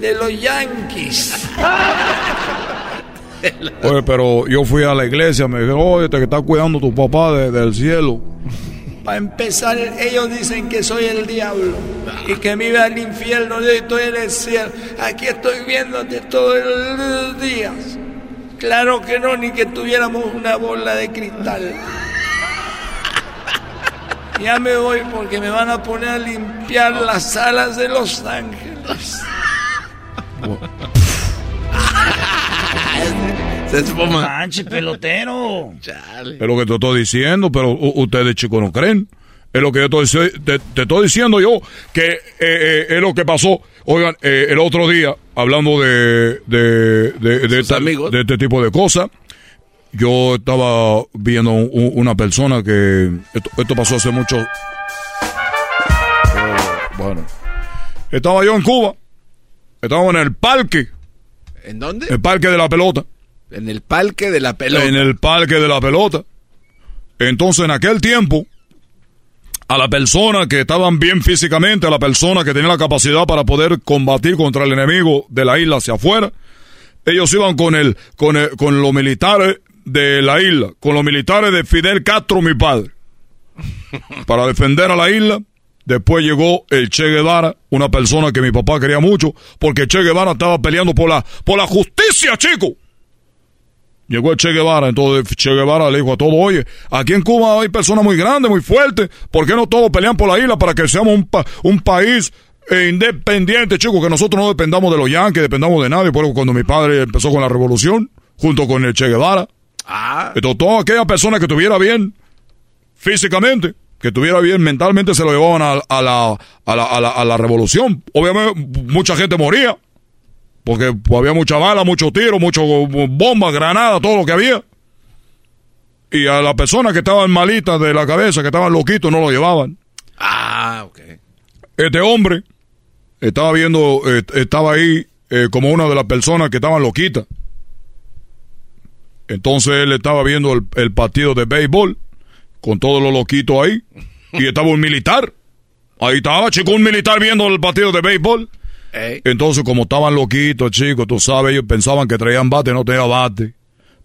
de los yankees. Oye, pero yo fui a la iglesia, me dijeron, oye, te está cuidando tu papá de- del cielo. Para empezar, ellos dicen que soy el diablo y que me al infierno. Yo estoy en el cielo. Aquí estoy viéndote todos los días. Claro que no, ni que tuviéramos una bola de cristal. Ya me voy porque me van a poner a limpiar las alas de Los Ángeles. Se espuma. Manche, pelotero. Es lo que te estoy diciendo, pero ustedes chicos no creen. Es lo que yo estoy, te, te estoy diciendo yo, que eh, eh, es lo que pasó. Oigan, eh, el otro día, hablando de, de, de, de esta- de este tipo de cosas, yo estaba viendo un- una persona que... Esto, esto pasó hace mucho... Oh, bueno. Estaba yo en Cuba. Estaba en el parque. ¿En dónde? El parque de la pelota. En el parque de la pelota. En el parque de la pelota. Entonces, en aquel tiempo, a la persona que estaban bien físicamente, a la persona que tenía la capacidad para poder combatir contra el enemigo de la isla hacia afuera, ellos iban con el, con el- con los militares de la isla, con los militares de Fidel Castro, mi padre, para defender a la isla. Después llegó el Che Guevara, una persona que mi papá quería mucho, porque Che Guevara estaba peleando por la, por la justicia, chico. Llegó Che Guevara, entonces Che Guevara le dijo a todos, oye, aquí en Cuba hay personas muy grandes, muy fuertes, ¿por qué no todos pelean por la isla para que seamos un, pa- un país eh, independiente, chicos, que nosotros no dependamos de los yanquis, dependamos de nadie? Por eso cuando mi padre empezó con la revolución, junto con el Che Guevara, entonces toda aquella persona que estuviera bien físicamente, que estuviera bien mentalmente, se lo llevaban a, a la, a, la, a, la, a la revolución. Obviamente mucha gente moría, porque había mucha bala, mucho tiro, mucho bombas, granadas, todo lo que había. Y a la persona que estaban malitas de la cabeza, que estaban loquitos, no lo llevaban. Ah, ok. Este hombre estaba viendo, eh, estaba ahí eh, como una de las personas que estaban loquitas. Entonces él estaba viendo el, el partido de béisbol con todos los loquitos ahí. Y estaba un militar. Ahí estaba, chico, un militar viendo el partido de béisbol. Entonces, como estaban loquitos, chicos, tú sabes, ellos pensaban que traían bate, no tenían bate.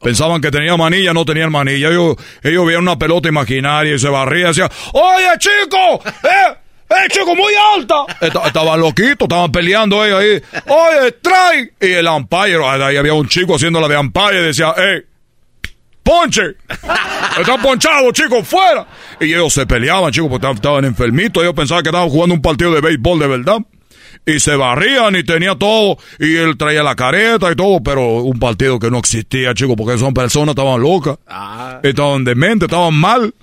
Pensaban que tenían manilla, no tenían manilla. Ellos, ellos veían una pelota imaginaria y se barrían y decían, ¡Oye, chico! ¡Eh! ¡Eh, chico, muy alta! Esta- Estaban loquitos, estaban peleando ellos ahí. ¡Oye, trae! Y el umpire, ahí había un chico haciendo la de umpire y decía, ¡Eh! ¡Ponche! Están ponchados, chicos, fuera. Y ellos se peleaban, chicos, porque estaban enfermitos. Ellos pensaban que estaban jugando un partido de béisbol de verdad. Y se barrían y tenía todo. Y él traía la careta y todo, pero un partido que no existía, chicos, porque son personas, estaban locas. Estaban dementes, estaban mal.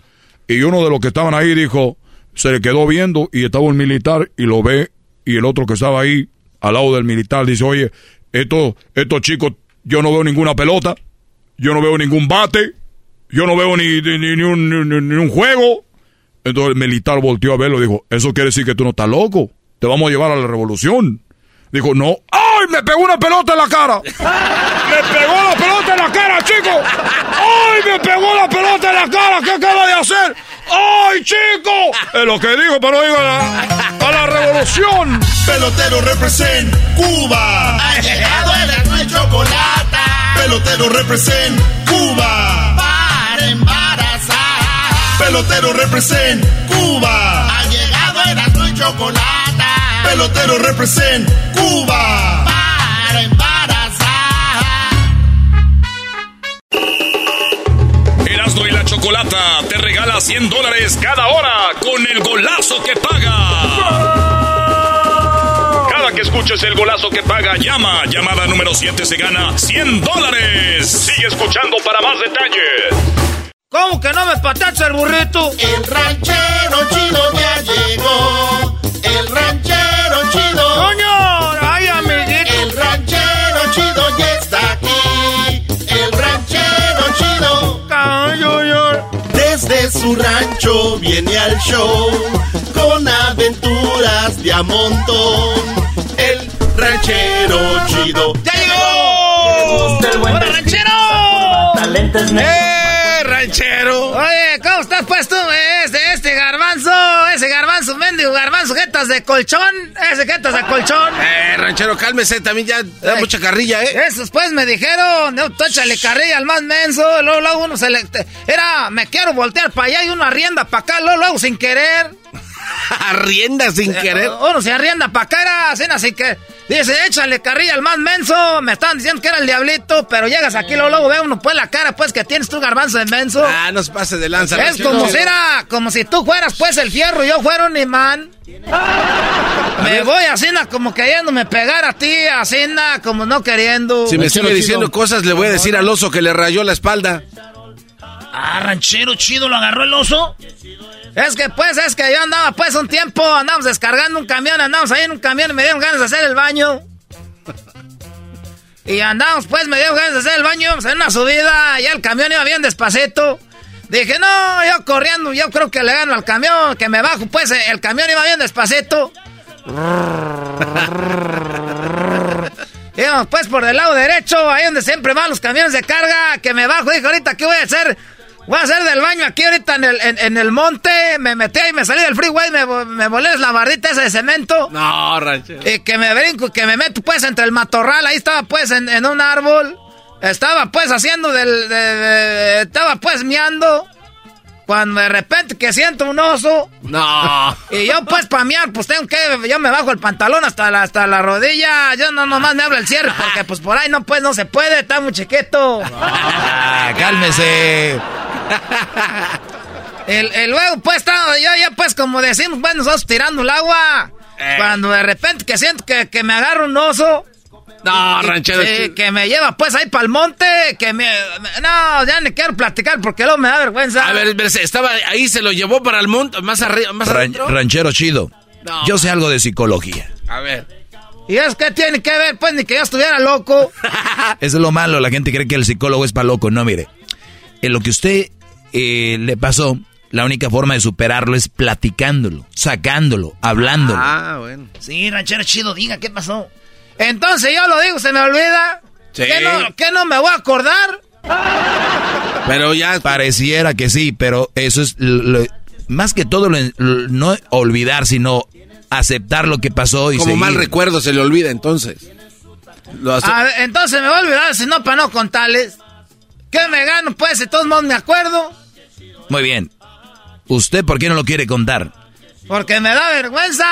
Y uno de los que estaban ahí dijo, se le quedó viendo y estaba un militar y lo ve. Y el otro que estaba ahí, al lado del militar, dice, oye, estos, estos chicos, yo no veo ninguna pelota. Yo no veo ningún bate. Yo no veo ni, ni, ni un, ni un juego. Entonces el militar volteó a verlo y dijo, eso quiere decir que tú no estás loco. Te vamos a llevar a la revolución. Dijo, no. ¡Ay! Me pegó una pelota en la cara. Me pegó la pelota en la cara, chico. ¡Ay! Me pegó la pelota en la cara. ¿Qué acaba de hacer? ¡Ay, chico! Es lo que dijo, pero digo a la, a la revolución. Pelotero represent Cuba. Ha llegado el y chocolate. Pelotero represent Cuba. Para embarazar. Pelotero represent Cuba. Ha llegado y chocolate. Pelotero represent Cuba. Para embarazar. Erasmo y la Chocolata te regala 100 dólares cada hora con el golazo que paga. Cada que escuches el golazo que paga, llama. Llamada número 7 se gana 100 dólares. Sigue escuchando para más detalles. ¿Cómo que no me patacha el burrito? El ranchero chido ya llegó. El ranchero chido. ¡Coño! ¡Ay, amiguito! El ranchero chido ya está aquí. El ranchero chido. Desde su rancho viene al show con aventuras de a montón. El ranchero chido. ¡Ya llegó! ¡Hola, ranchero! ¡Eh, ranchero! Oye, ¿cómo estás pues tú? Este, este garbanzo, ese garbanzo mendigo, garbanzo, jetas de colchón, ese jetas de colchón. Eh, ranchero, cálmese, también ya da Eh, mucha carrilla, ¿eh? Esos pues me dijeron, no, tú échale carrilla al más menso, luego, luego uno se le... Era, me quiero voltear para allá y uno arrienda para acá, luego, luego sin querer. Arrienda sin querer. Eh, Uno se arrienda para acá, era así, así que... Dice, échale carrilla al más menso. Me estaban diciendo que era el diablito, pero llegas aquí, luego, luego ve uno pues la cara, pues que tienes tu garbanzo de menso. Ah, no se pase de lanza. Es ranchero. como si era, como si tú fueras pues el fierro y yo fuera un imán. Me voy así, na, como queriéndome pegar a ti, así, na, como no queriendo. Si me sigue diciendo cosas, le voy a decir al oso que le rayó la espalda. Ah, ranchero chido, lo agarró el oso. Es que pues, es que yo andaba pues un tiempo, andamos descargando un camión, andamos ahí en un camión y me dieron ganas de hacer el baño. Y andamos pues, me dieron ganas de hacer el baño, íbamos en una subida, y el camión iba bien despacito. Dije, no, yo corriendo, yo creo que le gano al camión, que me bajo, pues el camión iba bien despacito. Íbamos pues por del lado derecho, ahí donde siempre van los camiones de carga, que me bajo, dije, ahorita, ¿qué voy a hacer? Voy a hacer del baño aquí ahorita en el, en, en el monte, me metí ahí, me salí del freeway, me, me volé la bardita esa de cemento. No, ranchero. Y que me brinco, que me meto pues entre el matorral, ahí estaba pues en, en un árbol. Estaba pues haciendo del... de- de- estaba pues miando. Cuando de repente que siento un oso. No. Y yo pues para miar, pues tengo que... Yo me bajo el pantalón hasta la, hasta la rodilla. Yo no nomás me hablo el cierre porque pues por ahí no pues no se puede, está muy chiquito. Ah, cálmese. El, el luego, pues, estaba yo ya, pues, como decimos, bueno, nosotros tirando el agua. Cuando de repente que siento que, que me agarra un oso. No, ranchero. y- que me lleva, pues, ahí para el monte. Que me, me- No, ya ni quiero platicar porque luego me da vergüenza. A ver, estaba ahí, se lo llevó para el monte, más arriba, más Ran- ranchero chido. No. Yo sé algo de psicología. A ver. ¿Y es que tiene que ver, pues, ni que yo estuviera loco? Eso es lo malo, la gente cree que el psicólogo es para loco. No, mire. En lo que usted eh, le pasó, la única forma de superarlo es platicándolo, sacándolo, hablándolo. Ah, bueno. Sí, ranchero chido, diga, ¿qué pasó? Entonces yo lo digo, se me olvida. Sí. ¿Qué no, qué no me voy a acordar? Pero ya. Pareciera que sí, pero eso es lo- más que todo lo- lo- no olvidar, sino aceptar lo que pasó y Como seguir. mal recuerdo se le olvida entonces. Lo hace- A ver, entonces me voy a olvidar, si no, para no contarles. ¿Qué me gano? Pues, de todos modos me acuerdo. Muy bien. ¿Usted por qué no lo quiere contar? Porque me da vergüenza.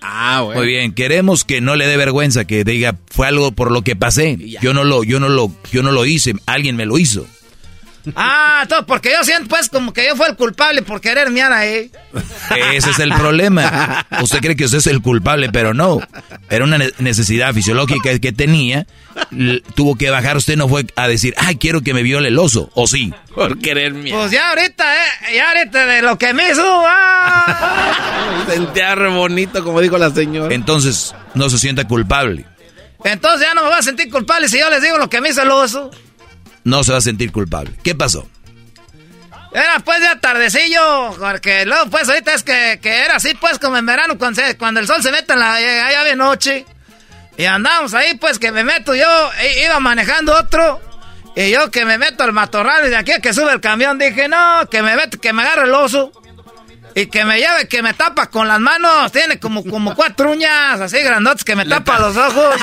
Ah, bueno. Muy bien, queremos que no le dé vergüenza, que diga fue algo por lo que pasé. Yo no lo, yo no lo, yo no lo hice, alguien me lo hizo. Ah, todo porque yo siento, pues, como que yo fui el culpable por querer miar ahí. Ese es el problema. Usted cree que usted es el culpable, pero no. Era una ne- necesidad fisiológica que tenía. L- tuvo que bajar. Usted no fue a decir, ay, quiero que me viole el oso. ¿O sí? Por querer miar. Pues ya ahorita, eh, ya ahorita de lo que me hizo, ah. Sentía re bonito, como dijo la señora. Entonces, no se sienta culpable. Entonces ya no me voy a sentir culpable si yo les digo lo que me hizo el oso. No se va a sentir culpable. ¿Qué pasó? Era pues de tardecillo, porque luego pues ahorita es que, que era así pues como en verano cuando, se- cuando el sol se mete en la allá de noche. Y andamos ahí pues que me meto yo, i- iba manejando otro. Y yo que me meto al matorral y de aquí que sube el camión dije, no, que me meto, que me agarre el oso. Y que me lleve, que me tapa con las manos. Tiene como, como cuatro uñas así grandotes que me tapa los ojos.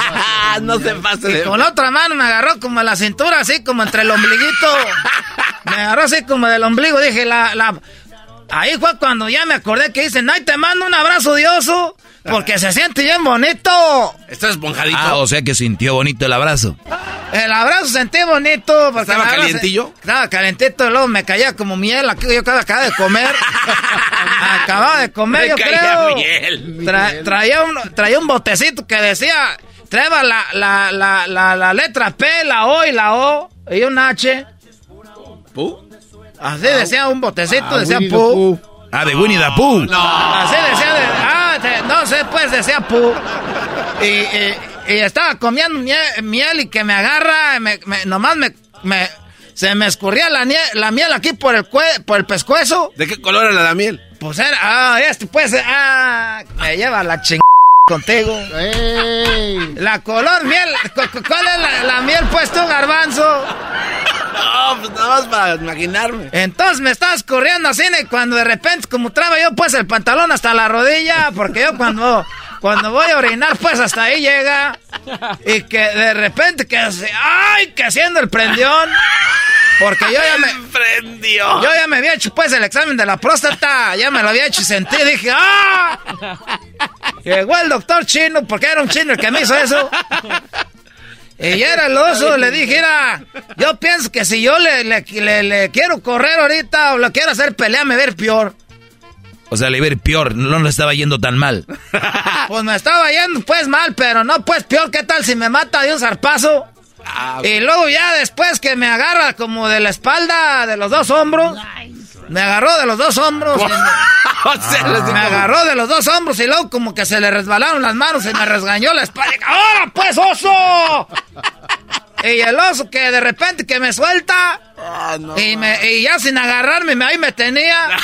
no se pase Y con la otra mano me agarró como en la cintura, así como entre el ombliguito. Me agarró así como del ombligo. Dije, la, la, Ahí fue cuando ya me acordé que dicen, ay, te mando un abrazo de oso, porque se siente bien bonito. Está esponjadito. Ah, o sea que sintió bonito el abrazo. El abrazo sentí bonito. porque ¿Estaba calientillo? Estaba calientito, y luego me caía como miel, aquí yo acababa de comer. acababa de comer, Me yo caía creo. miel. Tra- traía, un, traía un botecito que decía, traeba la, la, la, la, la letra P, la O y la O, y un H. ¿Pu? Así decía un botecito, Ah, decía Winnie Pu. Ah, de Winnie the Pooh. Así decía, de- de- no sé, pues decía Pu. Y, y- y estaba comiendo miel, miel y que me agarra, me, me- nomás me, me- se me escurría la, nie- la miel aquí por el, cue- por el pescuezo. ¿De qué color era la miel? Pues era, ah, este pues, ah, me lleva la ching contigo. La color miel, cu- cu- ¿cuál es la, la miel pues tú, garbanzo? No, pues nada más para imaginarme. Entonces me estabas corriendo así y cuando de repente, como traba yo pues el pantalón hasta la rodilla, porque yo cuando, cuando voy a orinar pues hasta ahí llega, y que de repente que ¡ay! que haciendo el prendión, porque yo ya me... Prendió. Yo ya me había hecho pues el examen de la próstata, ya me lo había hecho y sentí, dije, ¡ah! Llegó el doctor chino, porque era un chino el que me hizo eso. Y ya era el oso, le dije, mira, yo pienso que si yo le, le, le- le quiero correr ahorita o le quiero hacer pelea, me ir peor. O sea, le iba a ir peor, no le estaba yendo tan mal. Pues me estaba yendo pues mal, pero no pues peor, ¿qué tal si me mata de un zarpazo? Y luego ya después que me agarra como de la espalda, de los dos hombros, me agarró de los dos hombros. me, me agarró de los dos hombros y luego como que se le resbalaron las manos y me resgañó la espalda. ¡Ahora pues, oso! Y el oso que de repente que me suelta y, me, y ya sin agarrarme, me- ahí me tenía.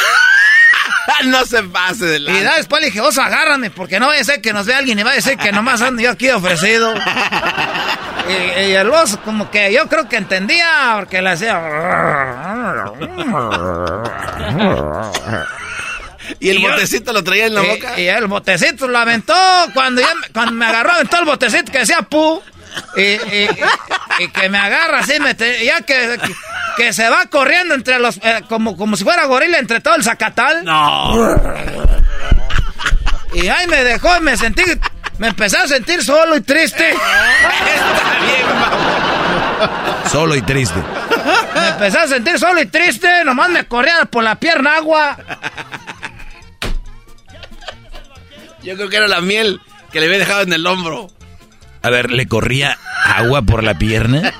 no se pase de la. Y ya después le dije, oso, agárrame, porque no vaya a ser que nos vea alguien y va a decir que nomás ando yo aquí ofrecido. y, y el oso como que yo creo que entendía, porque le hacía... ¿Y el botecito lo traía en la y- boca? Y el botecito lo aventó cuando, ya, me- cuando me agarró, aventó el botecito que decía pu. Y, y- y- y que me agarra así, me te- ya que, que, que se va corriendo entre los. eh, como, como si fuera gorila entre todo el zacatal. No. Y ahí me dejó me sentí. Me empecé a sentir solo y triste. Solo y triste. Me empecé a sentir solo y triste. Nomás me corría por la pierna agua. Yo creo que era la miel que le había dejado en el hombro. A ver, ¿le corría agua por la pierna?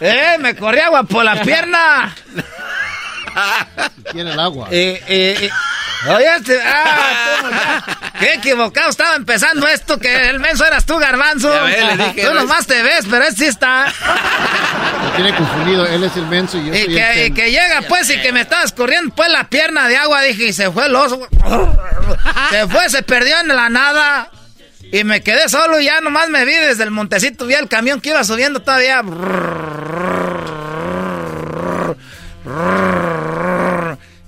¡Eh! Me corría agua por la pierna. Tiene el agua. Eh, eh, eh. Oye, este, ah, qué equivocado estaba empezando esto, que el menso eras tú, garbanzo. Ya ve, le dije, tú nomás te ves, pero este sí está. Lo tiene confundido. Él es el menso y yo Y soy que, el y que llega pues y que me estaba escurriendo pues la pierna de agua, dije, y se fue el oso. Se fue, se perdió en la nada. Y me quedé solo y ya nomás me vi desde el montecito, vi el camión que iba subiendo todavía.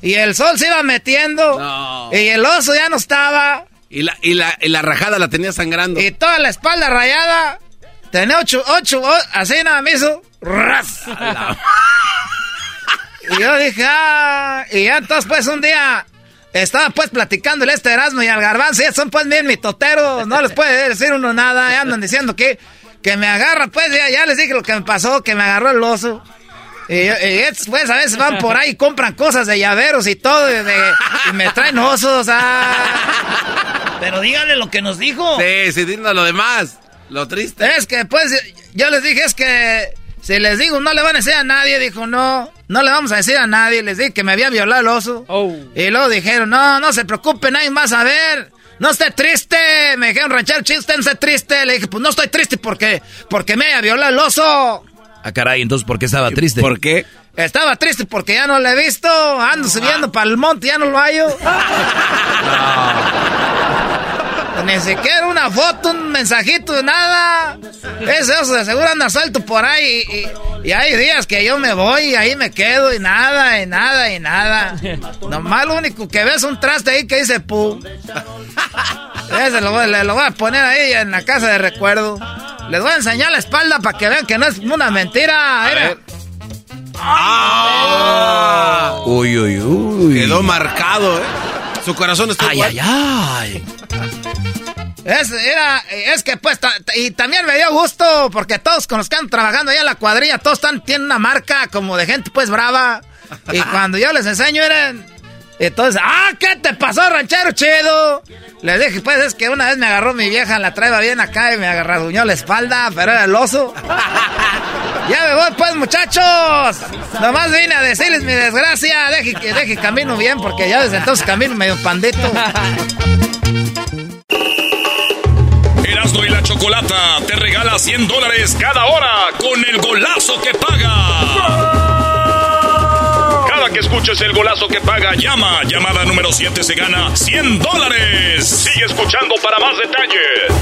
Y el sol se iba metiendo. No. Y el oso ya no estaba. Y la, y, la, y la rajada la tenía sangrando. Y toda la espalda rayada. Tenía ocho, ocho, así nada me hizo. Y yo dije, ah, y ya entonces pues un día estaba pues platicándole a este Erasmo y al Garbanzo, y son pues bien mitoteros, no les puede decir uno nada, y andan diciendo que, que me agarra, pues ya, ya les dije lo que me pasó, que me agarró el oso. Y, yo- y estos, pues a veces van por ahí y compran cosas de llaveros y todo, y, de- y me traen osos, ah. Pero díganle lo que nos dijo. Sí, sí, dime lo demás. Lo triste. Es que, pues, yo les dije, es que si les digo, no le van a decir a nadie. Dijo, no, no le vamos a decir a nadie. Les dije que me había violado el oso. Y luego dijeron, no, no se preocupe, nadie más a ver. No esté triste. Me dijeron, ranchero, chiste, no esté triste. Le dije, pues no estoy triste porque, porque me haya violado el oso. Ah, caray, entonces, ¿por qué estaba triste? ¿Por qué? Estaba triste porque ya no lo he visto. Ando subiendo para el monte, ya no lo hallo. Ni siquiera una foto, un mensajito, nada. Ese oso de seguro anda suelto por ahí. Y, y- y hay días que yo me voy y ahí me quedo y nada, y nada, y nada. Nomás lo único que ves es un traste ahí que dice pu. Ese lo, voy- le lo voy a poner ahí en la casa de recuerdo. Les voy a enseñar la espalda para que vean que no es una mentira. Ah. Uy, uy, uy. Quedó marcado, ¿eh? Su corazón está Ay, igual. ay, ay. Es, era, es que pues, y también me dio gusto porque todos con los que están trabajando allá en la cuadrilla, todos están, tienen una marca como de gente pues brava. Y cuando yo les enseño eran, entonces, ah, ¿qué te pasó, ranchero chido? Les dije, pues es que una vez me agarró mi vieja, la traía bien acá y me agarraduñó la espalda, pero era el oso. ya me voy pues, muchachos. Nomás vine a decirles mi desgracia. Deje que deje camino bien porque ya desde entonces camino medio pandito. Chocolata te regala 100 dólares cada hora con el golazo que paga. Cada que escuches el golazo que paga, llama. Llamada número 7 se gana 100 dólares. Sigue escuchando para más detalles.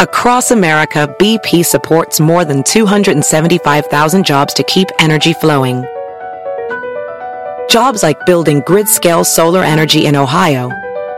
Across America, BP supports more than 275,000 jobs to keep energy flowing. Jobs like building grid scale solar energy in Ohio